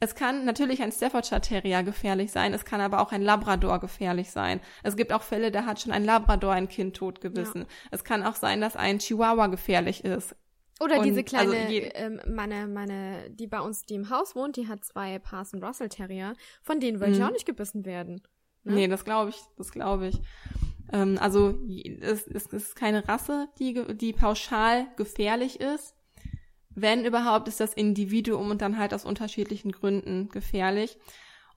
Es kann natürlich ein Staffordshire Terrier gefährlich sein, es kann aber auch ein Labrador gefährlich sein. Es gibt auch Fälle, da hat schon ein Labrador ein Kind totgebissen. Ja. Es kann auch sein, dass ein Chihuahua gefährlich ist. Oder Und diese kleine, also ähm, meine, meine, die bei uns, die im Haus wohnt, die hat zwei Parson Russell Terrier, von denen will ich mhm. auch nicht gebissen werden. Ne? Nee, das glaube ich, das glaube ich. Ähm, also es, es ist keine Rasse, die, die pauschal gefährlich ist. Wenn überhaupt, ist das Individuum und dann halt aus unterschiedlichen Gründen gefährlich.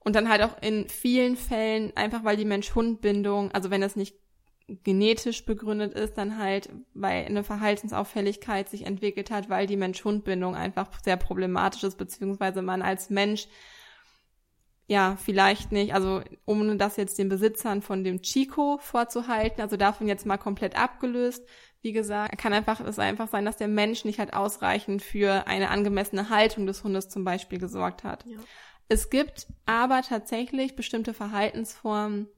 Und dann halt auch in vielen Fällen, einfach weil die Mensch-Hund-Bindung, also wenn das nicht genetisch begründet ist, dann halt, weil eine Verhaltensauffälligkeit sich entwickelt hat, weil die Mensch-Hund-Bindung einfach sehr problematisch ist, beziehungsweise man als Mensch ja, vielleicht nicht, also um das jetzt den Besitzern von dem Chico vorzuhalten, also davon jetzt mal komplett abgelöst, wie gesagt, kann einfach es einfach sein, dass der Mensch nicht halt ausreichend für eine angemessene Haltung des Hundes zum Beispiel gesorgt hat. Ja. Es gibt aber tatsächlich bestimmte Verhaltensformen,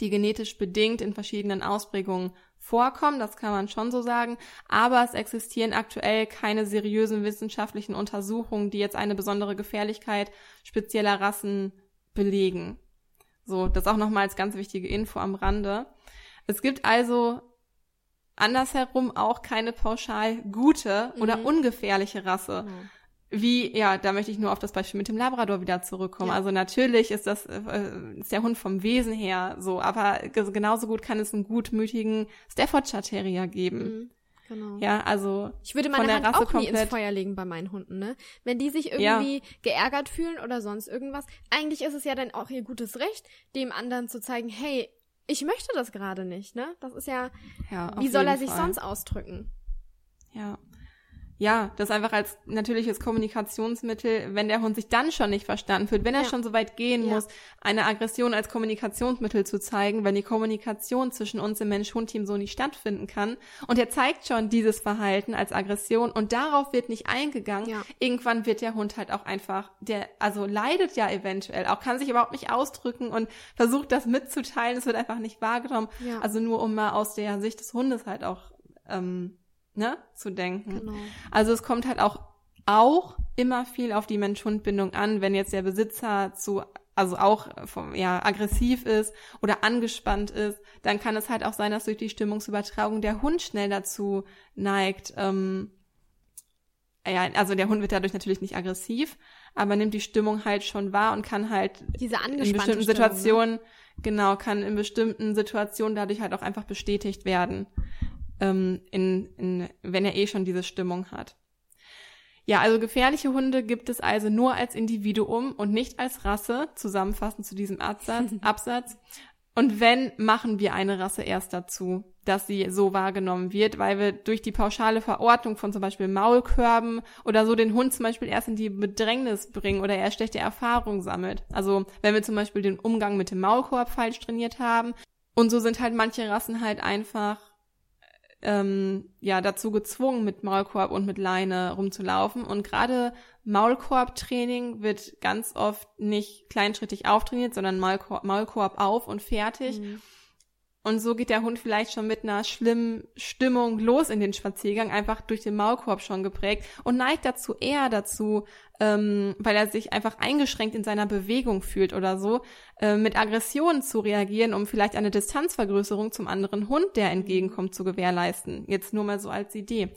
die genetisch bedingt in verschiedenen Ausprägungen vorkommen, das kann man schon so sagen, aber es existieren aktuell keine seriösen wissenschaftlichen Untersuchungen, die jetzt eine besondere Gefährlichkeit spezieller Rassen belegen. So, das auch nochmal als ganz wichtige Info am Rande. Es gibt also andersherum auch keine pauschal gute oder mhm. ungefährliche Rasse. Mhm. Wie, ja, da möchte ich nur auf das Beispiel mit dem Labrador wieder zurückkommen. Ja. Also natürlich ist das, äh, ist der Hund vom Wesen her so, aber genauso gut kann es einen gutmütigen Staffordshire Terrier geben. Mhm. Genau. Ja, also ich würde meine Hand Rasse auch nie ins Feuer legen bei meinen Hunden, ne? Wenn die sich irgendwie ja. geärgert fühlen oder sonst irgendwas, eigentlich ist es ja dann auch ihr gutes Recht, dem anderen zu zeigen, hey, ich möchte das gerade nicht, ne? Das ist ja, ja wie soll er sich Fall. sonst ausdrücken? Ja ja, das einfach als natürliches Kommunikationsmittel, wenn der Hund sich dann schon nicht verstanden fühlt, wenn er ja. schon so weit gehen ja. muss, eine Aggression als Kommunikationsmittel zu zeigen, wenn die Kommunikation zwischen uns im Mensch-Hund-Team so nicht stattfinden kann. Und er zeigt schon dieses Verhalten als Aggression und darauf wird nicht eingegangen. Ja. Irgendwann wird der Hund halt auch einfach, der, also leidet ja eventuell, auch kann sich überhaupt nicht ausdrücken und versucht das mitzuteilen, es wird einfach nicht wahrgenommen. Also nur um mal aus der Sicht des Hundes halt auch ähm, ne, zu denken. Genau. Also es kommt halt auch auch immer viel auf die Mensch-Hund-Bindung an, wenn jetzt der Besitzer zu also auch vom, ja, aggressiv ist oder angespannt ist, dann kann es halt auch sein, dass durch die Stimmungsübertragung der Hund schnell dazu neigt, ähm, ja, also der Hund wird dadurch natürlich nicht aggressiv, aber nimmt die Stimmung halt schon wahr und kann halt diese in bestimmten Stimmung, ne? Situationen, ne? genau, kann in bestimmten Situationen dadurch halt auch einfach bestätigt werden ähm, in, in, wenn er eh schon diese Stimmung hat. Ja, also gefährliche Hunde gibt es also nur als Individuum und nicht als Rasse, zusammenfassend zu diesem Absatz. Absatz. Und wenn, machen wir eine Rasse erst dazu. dass sie so wahrgenommen wird, weil wir durch die pauschale Verordnung von zum Beispiel Maulkörben oder so den Hund zum Beispiel erst in die Bedrängnis bringen oder er schlechte Erfahrungen sammelt. Also wenn wir zum Beispiel den Umgang mit dem Maulkorb falsch trainiert haben. Und so sind halt manche Rassen halt einfach ähm, ja dazu gezwungen, mit Maulkorb und mit Leine rumzulaufen. Und gerade Maulkorbtraining wird ganz oft nicht kleinschrittig auftrainiert, sondern Maulkorb, Maulkorb auf und fertig. Mhm. Und so geht der Hund vielleicht schon mit einer schlimmen Stimmung los in den Spaziergang, einfach durch den Maulkorb schon geprägt und neigt dazu eher dazu, ähm, weil er sich einfach eingeschränkt in seiner Bewegung fühlt oder so, äh, mit Aggressionen zu reagieren, um vielleicht eine Distanzvergrößerung zum anderen Hund, der entgegenkommt, zu gewährleisten. Jetzt nur mal so als Idee.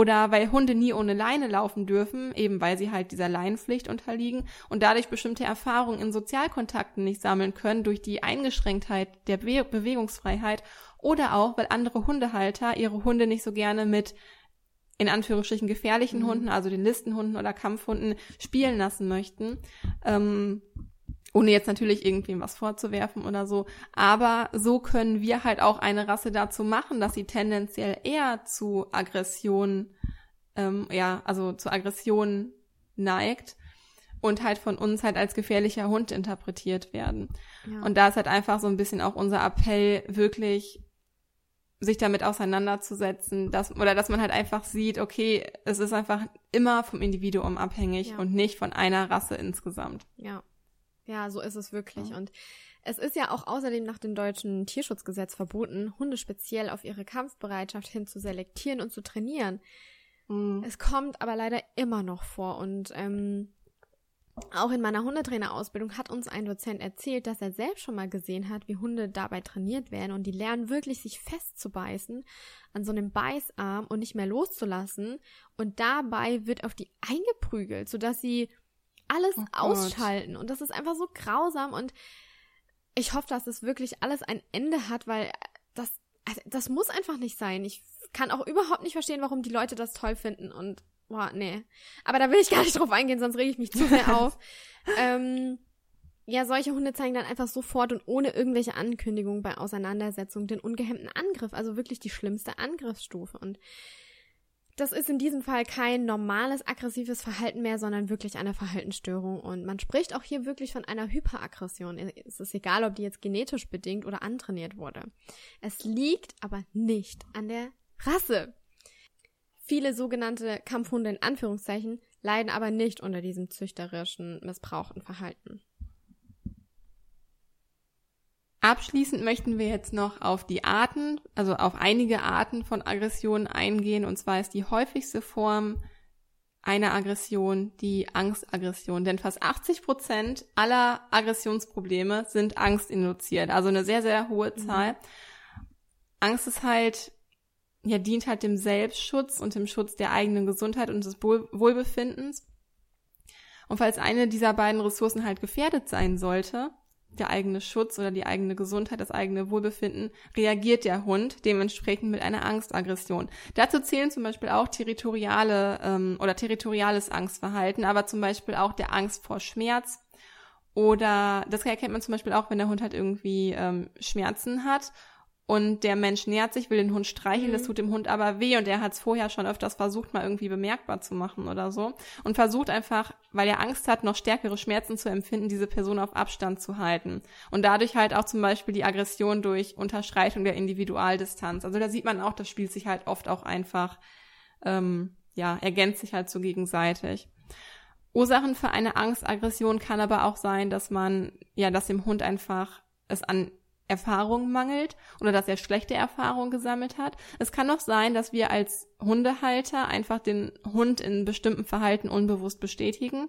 Oder weil Hunde nie ohne Leine laufen dürfen, eben weil sie halt dieser Leinenpflicht unterliegen und dadurch bestimmte Erfahrungen in Sozialkontakten nicht sammeln können durch die Eingeschränktheit der Be Bewegungsfreiheit oder auch, weil andere Hundehalter ihre Hunde nicht so gerne mit in Anführungsstrichen gefährlichen mhm. Hunden, also den Listenhunden oder Kampfhunden, spielen lassen möchten. Ähm, ohne jetzt natürlich irgendwem was vorzuwerfen oder so. Aber so können wir halt auch eine Rasse dazu machen, dass sie tendenziell eher zu Aggression, ähm, ja, also zu Aggression neigt und halt von uns halt als gefährlicher Hund interpretiert werden. Ja. Und da ist halt einfach so ein bisschen auch unser Appell, wirklich sich damit auseinanderzusetzen, dass, oder dass man halt einfach sieht, okay, es ist einfach immer vom Individuum abhängig ja. und nicht von einer Rasse insgesamt. Ja. Ja, so ist es wirklich. Ja. Und es ist ja auch außerdem nach dem deutschen Tierschutzgesetz verboten, Hunde speziell auf ihre Kampfbereitschaft hin zu selektieren und zu trainieren. Mhm. Es kommt aber leider immer noch vor. Und ähm, auch in meiner Hundetrainerausbildung hat uns ein Dozent erzählt, dass er selbst schon mal gesehen hat, wie Hunde dabei trainiert werden und die lernen wirklich, sich festzubeißen an so einem Beißarm und nicht mehr loszulassen. Und dabei wird auf die eingeprügelt, sodass sie alles oh ausschalten. Und das ist einfach so grausam. Und ich hoffe, dass es wirklich alles ein Ende hat, weil das, also das muss einfach nicht sein. Ich kann auch überhaupt nicht verstehen, warum die Leute das toll finden. Und, boah, nee. Aber da will ich gar nicht drauf eingehen, sonst rege ich mich zu sehr auf. ähm, ja, solche Hunde zeigen dann einfach sofort und ohne irgendwelche Ankündigung bei Auseinandersetzung den ungehemmten Angriff, also wirklich die schlimmste Angriffsstufe. Und das ist in diesem Fall kein normales aggressives Verhalten mehr, sondern wirklich eine Verhaltensstörung. Und man spricht auch hier wirklich von einer Hyperaggression. Es ist egal, ob die jetzt genetisch bedingt oder antrainiert wurde. Es liegt aber nicht an der Rasse. Viele sogenannte Kampfhunde in Anführungszeichen leiden aber nicht unter diesem züchterischen, missbrauchten Verhalten. Abschließend möchten wir jetzt noch auf die Arten, also auf einige Arten von Aggressionen eingehen. Und zwar ist die häufigste Form einer Aggression die Angstaggression. Denn fast 80 Prozent aller Aggressionsprobleme sind angstinduziert. Also eine sehr, sehr hohe mhm. Zahl. Mhm. Angst ist halt, ja, dient halt dem Selbstschutz und dem Schutz der eigenen Gesundheit und des Wohlbefindens. Und falls eine dieser beiden Ressourcen halt gefährdet sein sollte, der eigene Schutz oder die eigene Gesundheit, das eigene Wohlbefinden, reagiert der Hund dementsprechend mit einer Angstaggression. Dazu zählen zum Beispiel auch territoriale ähm, oder territoriales Angstverhalten, aber zum Beispiel auch der Angst vor Schmerz. Oder das erkennt man zum Beispiel auch, wenn der Hund halt irgendwie ähm, Schmerzen hat und der Mensch nähert sich, will den Hund streicheln, mhm. das tut dem Hund aber weh und er hat es vorher schon öfters versucht, mal irgendwie bemerkbar zu machen oder so und versucht einfach, weil er Angst hat, noch stärkere Schmerzen zu empfinden, diese Person auf Abstand zu halten und dadurch halt auch zum Beispiel die Aggression durch Unterschreitung der Individualdistanz. Also da sieht man auch, das spielt sich halt oft auch einfach, ähm, ja, ergänzt sich halt so gegenseitig. Ursachen für eine Angstaggression kann aber auch sein, dass man, ja, dass dem Hund einfach es an Erfahrung mangelt oder dass er schlechte Erfahrungen gesammelt hat. Es kann auch sein, dass wir als Hundehalter einfach den Hund in bestimmten Verhalten unbewusst bestätigen.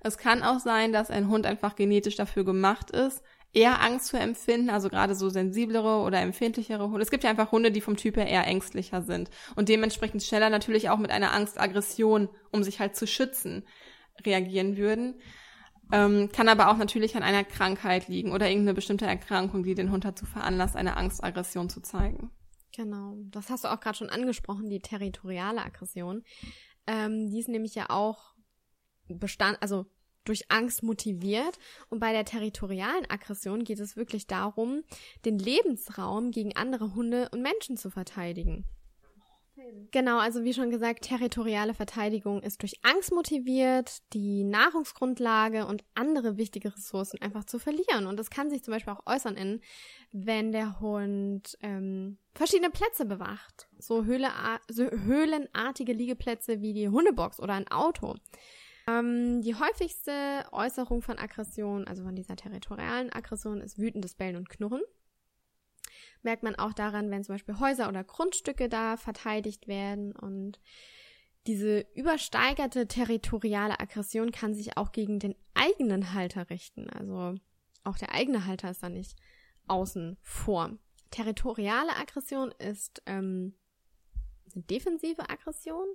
Es kann auch sein, dass ein Hund einfach genetisch dafür gemacht ist, eher Angst zu empfinden, also gerade so sensiblere oder empfindlichere Hunde. Es gibt ja einfach Hunde, die vom Typ her eher ängstlicher sind und dementsprechend schneller natürlich auch mit einer Angstaggression, um sich halt zu schützen, reagieren würden. Ähm, kann aber auch natürlich an einer Krankheit liegen oder irgendeine bestimmte Erkrankung, die den Hund dazu veranlasst, eine Angstaggression zu zeigen. Genau, das hast du auch gerade schon angesprochen, die territoriale Aggression. Ähm, die ist nämlich ja auch Bestand, also durch Angst motiviert. Und bei der territorialen Aggression geht es wirklich darum, den Lebensraum gegen andere Hunde und Menschen zu verteidigen. Genau, also wie schon gesagt, territoriale Verteidigung ist durch Angst motiviert, die Nahrungsgrundlage und andere wichtige Ressourcen einfach zu verlieren. Und das kann sich zum Beispiel auch äußern in, wenn der Hund ähm, verschiedene Plätze bewacht. So, Höhle, so höhlenartige Liegeplätze wie die Hundebox oder ein Auto. Ähm, die häufigste Äußerung von Aggression, also von dieser territorialen Aggression, ist wütendes Bellen und Knurren. Merkt man auch daran, wenn zum Beispiel Häuser oder Grundstücke da verteidigt werden und diese übersteigerte territoriale Aggression kann sich auch gegen den eigenen Halter richten. Also auch der eigene Halter ist da nicht außen vor. Territoriale Aggression ist ähm, eine defensive Aggression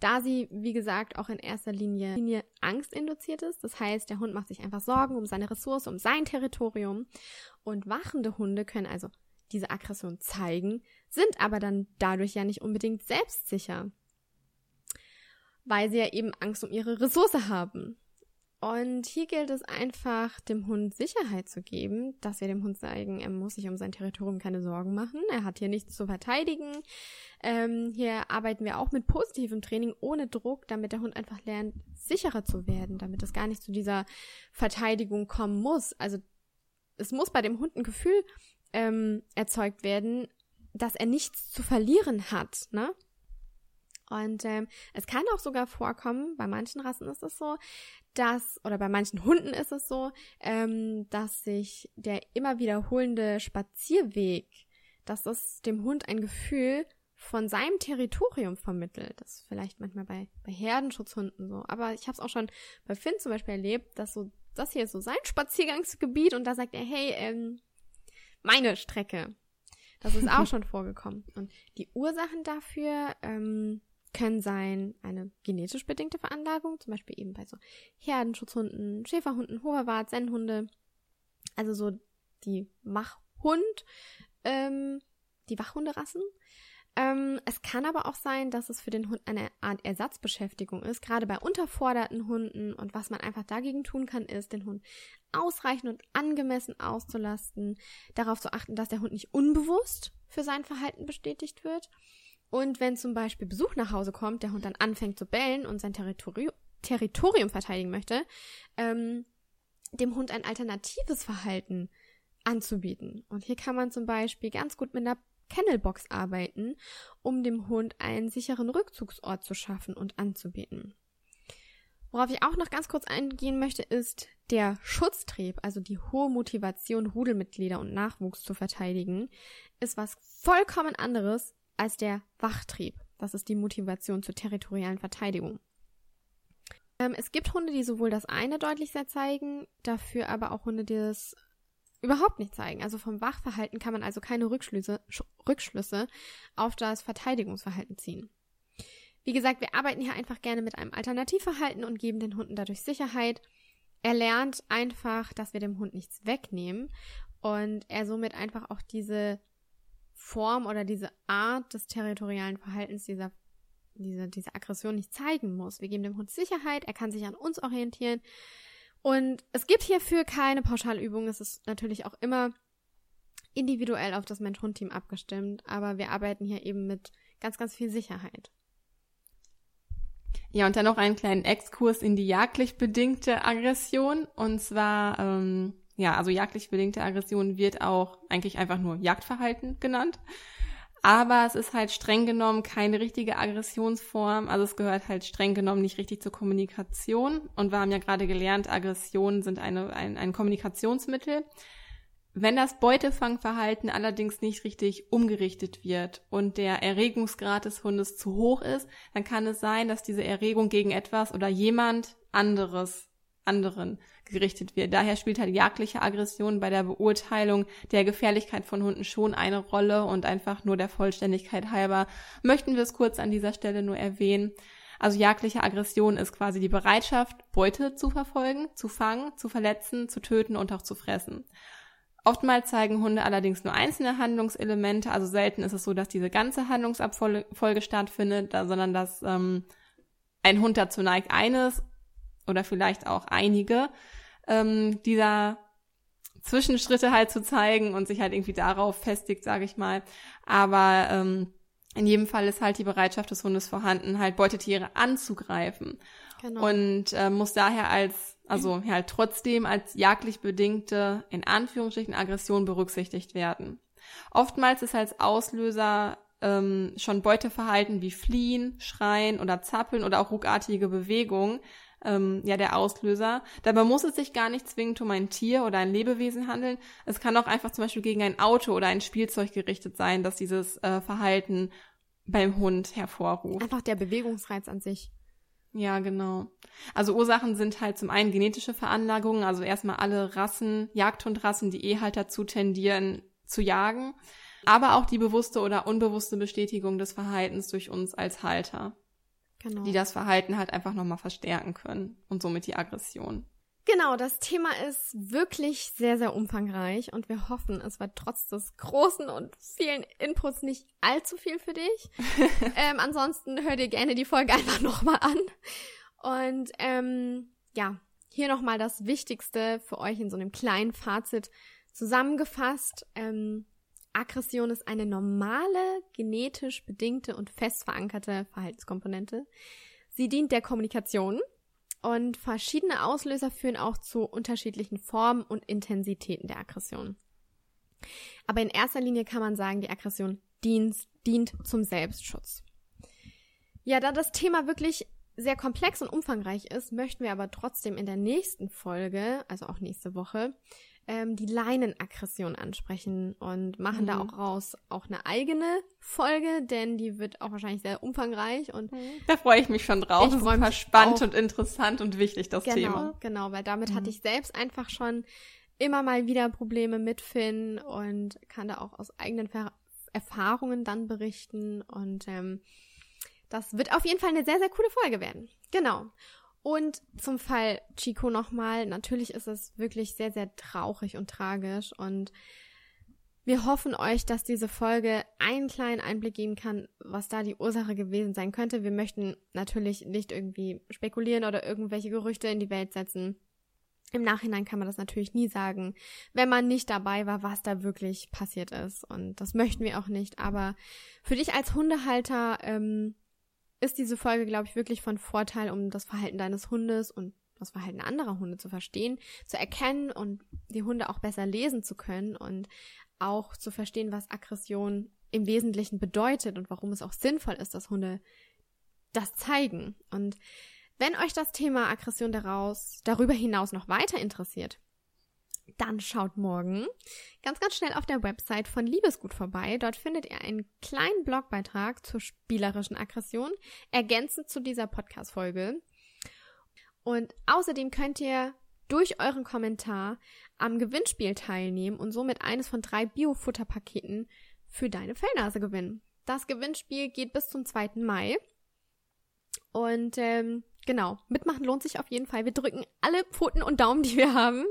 da sie, wie gesagt, auch in erster Linie, Linie Angst induziert ist. Das heißt, der Hund macht sich einfach Sorgen um seine Ressource, um sein Territorium. Und wachende Hunde können also diese Aggression zeigen, sind aber dann dadurch ja nicht unbedingt selbstsicher, weil sie ja eben Angst um ihre Ressource haben. Und hier gilt es einfach, dem Hund Sicherheit zu geben, dass wir dem Hund zeigen, er muss sich um sein Territorium keine Sorgen machen, er hat hier nichts zu verteidigen. Ähm, hier arbeiten wir auch mit positivem Training ohne Druck, damit der Hund einfach lernt, sicherer zu werden, damit es gar nicht zu dieser Verteidigung kommen muss. Also es muss bei dem Hund ein Gefühl ähm, erzeugt werden, dass er nichts zu verlieren hat, ne? Und ähm, es kann auch sogar vorkommen, bei manchen Rassen ist es so, dass, oder bei manchen Hunden ist es so, ähm, dass sich der immer wiederholende Spazierweg, dass das dem Hund ein Gefühl von seinem Territorium vermittelt. Das ist vielleicht manchmal bei, bei Herdenschutzhunden so. Aber ich habe es auch schon bei Finn zum Beispiel erlebt, dass so, das hier ist so sein Spaziergangsgebiet und da sagt er, hey, ähm, meine Strecke. Das ist auch schon vorgekommen. Und die Ursachen dafür ähm, können sein eine genetisch bedingte Veranlagung, zum Beispiel eben bei so Herdenschutzhunden, Schäferhunden, Hoverwart, Sennhunde, also so die Wachhund, ähm, die Wachhunderassen. Ähm, es kann aber auch sein, dass es für den Hund eine Art Ersatzbeschäftigung ist, gerade bei unterforderten Hunden. Und was man einfach dagegen tun kann, ist, den Hund ausreichend und angemessen auszulasten, darauf zu achten, dass der Hund nicht unbewusst für sein Verhalten bestätigt wird und wenn zum Beispiel Besuch nach Hause kommt, der Hund dann anfängt zu bellen und sein Territorium, Territorium verteidigen möchte, ähm, dem Hund ein alternatives Verhalten anzubieten. Und hier kann man zum Beispiel ganz gut mit einer Kennelbox arbeiten, um dem Hund einen sicheren Rückzugsort zu schaffen und anzubieten. Worauf ich auch noch ganz kurz eingehen möchte, ist der Schutztrieb, also die hohe Motivation, Rudelmitglieder und Nachwuchs zu verteidigen, ist was vollkommen anderes als der Wachtrieb. Das ist die Motivation zur territorialen Verteidigung. Ähm, es gibt Hunde, die sowohl das eine deutlich sehr zeigen, dafür aber auch Hunde, die das überhaupt nicht zeigen. Also vom Wachverhalten kann man also keine Rückschlüsse, Rückschlüsse auf das Verteidigungsverhalten ziehen. Wie gesagt, wir arbeiten hier einfach gerne mit einem Alternativverhalten und geben den Hunden dadurch Sicherheit. Er lernt einfach, dass wir dem Hund nichts wegnehmen und er somit einfach auch diese Form oder diese Art des territorialen Verhaltens dieser, diese, diese Aggression nicht zeigen muss. Wir geben dem Hund Sicherheit, er kann sich an uns orientieren. Und es gibt hierfür keine Pauschalübung. Es ist natürlich auch immer individuell auf das Mensch-Hund-Team abgestimmt, aber wir arbeiten hier eben mit ganz, ganz viel Sicherheit. Ja, und dann noch einen kleinen Exkurs in die jagdlich bedingte Aggression. Und zwar ähm, ja, also jagdlich bedingte Aggression wird auch eigentlich einfach nur Jagdverhalten genannt. Aber es ist halt streng genommen keine richtige Aggressionsform. Also es gehört halt streng genommen nicht richtig zur Kommunikation. Und wir haben ja gerade gelernt, Aggressionen sind eine, ein, ein Kommunikationsmittel. Wenn das Beutefangverhalten allerdings nicht richtig umgerichtet wird und der Erregungsgrad des Hundes zu hoch ist, dann kann es sein, dass diese Erregung gegen etwas oder jemand anderes anderen gerichtet wird. Daher spielt halt jagdliche Aggression bei der Beurteilung der Gefährlichkeit von Hunden schon eine Rolle und einfach nur der Vollständigkeit halber möchten wir es kurz an dieser Stelle nur erwähnen. Also jagdliche Aggression ist quasi die Bereitschaft, Beute zu verfolgen, zu fangen, zu verletzen, zu töten und auch zu fressen. Oftmals zeigen Hunde allerdings nur einzelne Handlungselemente, also selten ist es so, dass diese ganze Handlungsabfolge stattfindet, sondern dass ähm, ein Hund dazu neigt, eines oder vielleicht auch einige ähm, dieser Zwischenschritte halt zu zeigen und sich halt irgendwie darauf festigt, sage ich mal. Aber ähm, in jedem Fall ist halt die Bereitschaft des Hundes vorhanden, halt Beutetiere anzugreifen. Genau. Und äh, muss daher als, also halt trotzdem als jagdlich bedingte, in Anführungsstrichen, Aggression berücksichtigt werden. Oftmals ist als Auslöser ähm, schon Beuteverhalten wie Fliehen, Schreien oder Zappeln oder auch ruckartige Bewegungen ähm, ja der Auslöser. Dabei muss es sich gar nicht zwingend um ein Tier oder ein Lebewesen handeln. Es kann auch einfach zum Beispiel gegen ein Auto oder ein Spielzeug gerichtet sein, dass dieses äh, Verhalten beim Hund hervorruft. Einfach der Bewegungsreiz an sich. Ja, genau. Also Ursachen sind halt zum einen genetische Veranlagungen, also erstmal alle Rassen, Jagdhundrassen, die eh halt dazu tendieren zu jagen, aber auch die bewusste oder unbewusste Bestätigung des Verhaltens durch uns als Halter. Genau. Die das Verhalten halt einfach nochmal verstärken können und somit die Aggression. Genau, das Thema ist wirklich sehr, sehr umfangreich und wir hoffen, es war trotz des großen und vielen Inputs nicht allzu viel für dich. ähm, ansonsten hör dir gerne die Folge einfach nochmal an. Und ähm, ja, hier nochmal das Wichtigste für euch in so einem kleinen Fazit zusammengefasst. Ähm, Aggression ist eine normale, genetisch bedingte und fest verankerte Verhaltenskomponente. Sie dient der Kommunikation und verschiedene Auslöser führen auch zu unterschiedlichen Formen und Intensitäten der Aggression. Aber in erster Linie kann man sagen, die Aggression dient, dient zum Selbstschutz. Ja, da das Thema wirklich sehr komplex und umfangreich ist, möchten wir aber trotzdem in der nächsten Folge, also auch nächste Woche, ähm, die Leinenaggression ansprechen und machen mhm. da auch raus auch eine eigene Folge, denn die wird auch wahrscheinlich sehr umfangreich und mhm. da freue ich mich schon drauf. Ich freue mich spannend auch. und interessant und wichtig das genau, Thema. Genau, weil damit mhm. hatte ich selbst einfach schon immer mal wieder Probleme mit Finn und kann da auch aus eigenen Ver Erfahrungen dann berichten und ähm, das wird auf jeden Fall eine sehr, sehr coole Folge werden. Genau. Und zum Fall Chico nochmal. Natürlich ist es wirklich sehr, sehr traurig und tragisch. Und wir hoffen euch, dass diese Folge einen kleinen Einblick geben kann, was da die Ursache gewesen sein könnte. Wir möchten natürlich nicht irgendwie spekulieren oder irgendwelche Gerüchte in die Welt setzen. Im Nachhinein kann man das natürlich nie sagen, wenn man nicht dabei war, was da wirklich passiert ist. Und das möchten wir auch nicht. Aber für dich als Hundehalter ähm, ist diese Folge, glaube ich, wirklich von Vorteil, um das Verhalten deines Hundes und das Verhalten anderer Hunde zu verstehen, zu erkennen und die Hunde auch besser lesen zu können und auch zu verstehen, was Aggression im Wesentlichen bedeutet und warum es auch sinnvoll ist, dass Hunde das zeigen. Und wenn euch das Thema Aggression daraus, darüber hinaus noch weiter interessiert, dann schaut morgen ganz, ganz schnell auf der Website von Liebesgut vorbei. Dort findet ihr einen kleinen Blogbeitrag zur spielerischen Aggression, ergänzend zu dieser Podcast-Folge. Und außerdem könnt ihr durch euren Kommentar am Gewinnspiel teilnehmen und somit eines von drei Biofutterpaketen für deine Fellnase gewinnen. Das Gewinnspiel geht bis zum 2. Mai. Und ähm, genau, mitmachen lohnt sich auf jeden Fall. Wir drücken alle Pfoten und Daumen, die wir haben.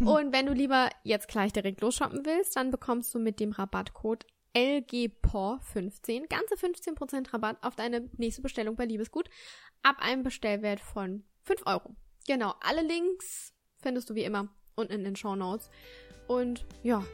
Und wenn du lieber jetzt gleich direkt losshoppen willst, dann bekommst du mit dem Rabattcode LGPOR15 ganze 15% Rabatt auf deine nächste Bestellung bei Liebesgut ab einem Bestellwert von 5 Euro. Genau, alle Links findest du wie immer unten in den Show Notes. Und ja.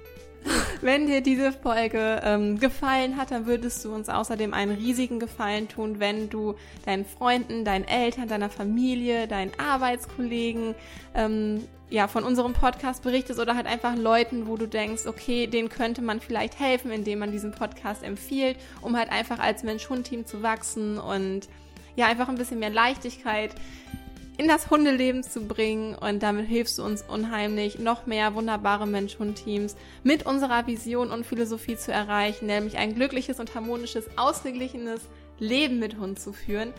Wenn dir diese Folge ähm, gefallen hat, dann würdest du uns außerdem einen riesigen Gefallen tun, wenn du deinen Freunden, deinen Eltern, deiner Familie, deinen Arbeitskollegen ähm, ja, von unserem Podcast berichtest oder halt einfach Leuten, wo du denkst, okay, denen könnte man vielleicht helfen, indem man diesen Podcast empfiehlt, um halt einfach als Mensch-Hund-Team zu wachsen und ja, einfach ein bisschen mehr Leichtigkeit in das Hundeleben zu bringen und damit hilfst du uns unheimlich, noch mehr wunderbare Mensch-Hund-Teams mit unserer Vision und Philosophie zu erreichen, nämlich ein glückliches und harmonisches, ausgeglichenes Leben mit Hund zu führen.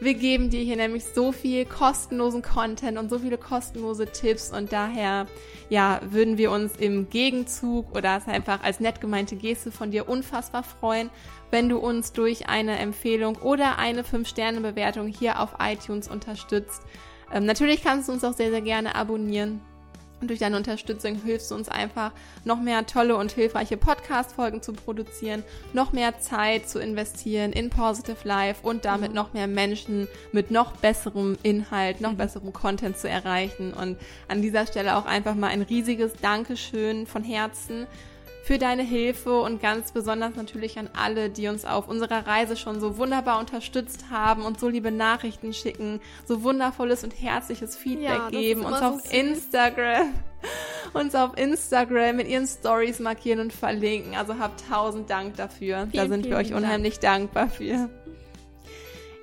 Wir geben dir hier nämlich so viel kostenlosen Content und so viele kostenlose Tipps und daher, ja, würden wir uns im Gegenzug oder es einfach als nett gemeinte Geste von dir unfassbar freuen, wenn du uns durch eine Empfehlung oder eine 5-Sterne-Bewertung hier auf iTunes unterstützt. Ähm, natürlich kannst du uns auch sehr, sehr gerne abonnieren Und durch deine Unterstützung hilfst du uns einfach, noch mehr tolle und hilfreiche Podcast-Folgen zu produzieren, noch mehr Zeit zu investieren in Positive Life und damit mhm. noch mehr Menschen mit noch besserem Inhalt, noch mhm. besserem Content zu erreichen. Und an dieser Stelle auch einfach mal ein riesiges Dankeschön von Herzen für deine Hilfe und ganz besonders natürlich an alle, die uns auf unserer Reise schon so wunderbar unterstützt haben und so liebe Nachrichten schicken, so wundervolles und herzliches Feedback ja, geben, uns auf so Instagram uns auf Instagram mit ihren Stories markieren und verlinken. Also habt tausend Dank dafür. Vielen, da sind wir euch unheimlich Dank. dankbar für.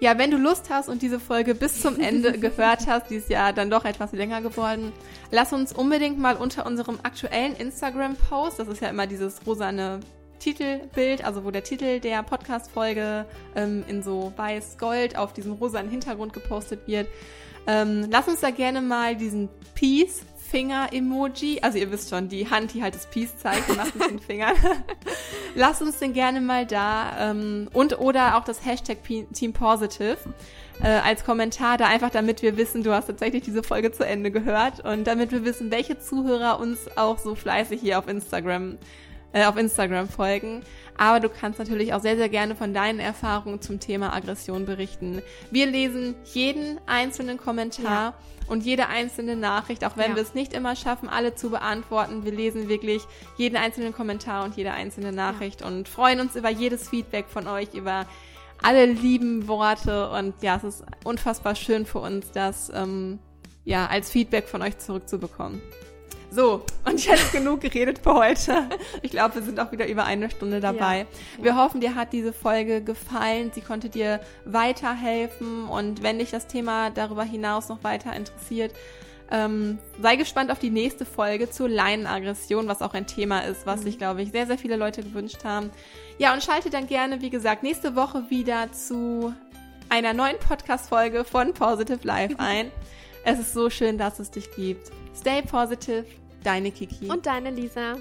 Ja, wenn du Lust hast und diese Folge bis zum Ende gehört hast, die ist ja dann doch etwas länger geworden, lass uns unbedingt mal unter unserem aktuellen Instagram-Post, das ist ja immer dieses rosane Titelbild, also wo der Titel der Podcast-Folge ähm, in so weiß-gold auf diesem rosanen Hintergrund gepostet wird, ähm, lass uns da gerne mal diesen Peace Finger-Emoji. Also ihr wisst schon, die Hand, die halt das Peace zeigt, und macht mit den Fingern. Lasst uns den gerne mal da. Ähm, und oder auch das Hashtag Team Positive äh, als Kommentar da einfach, damit wir wissen, du hast tatsächlich diese Folge zu Ende gehört und damit wir wissen, welche Zuhörer uns auch so fleißig hier auf Instagram äh, auf Instagram folgen. Aber du kannst natürlich auch sehr, sehr gerne von deinen Erfahrungen zum Thema Aggression berichten. Wir lesen jeden einzelnen Kommentar ja. und jede einzelne Nachricht, auch wenn ja. wir es nicht immer schaffen, alle zu beantworten. Wir lesen wirklich jeden einzelnen Kommentar und jede einzelne Nachricht ja. und freuen uns über jedes Feedback von euch, über alle lieben Worte und ja, es ist unfassbar schön für uns, das ähm, ja als Feedback von euch zurückzubekommen. So, und jetzt genug geredet für heute. Ich glaube, wir sind auch wieder über eine Stunde dabei. Ja. Wir hoffen, dir hat diese Folge gefallen. Sie konnte dir weiterhelfen. Und wenn dich das Thema darüber hinaus noch weiter interessiert, ähm, sei gespannt auf die nächste Folge zur Leinenaggression, was auch ein Thema ist, was mhm. sich, glaube ich, sehr, sehr viele Leute gewünscht haben. Ja, und schalte dann gerne, wie gesagt, nächste Woche wieder zu einer neuen Podcast-Folge von Positive Life ein. es ist so schön, dass es dich gibt. Stay positive Deine Kiki. Und deine Lisa.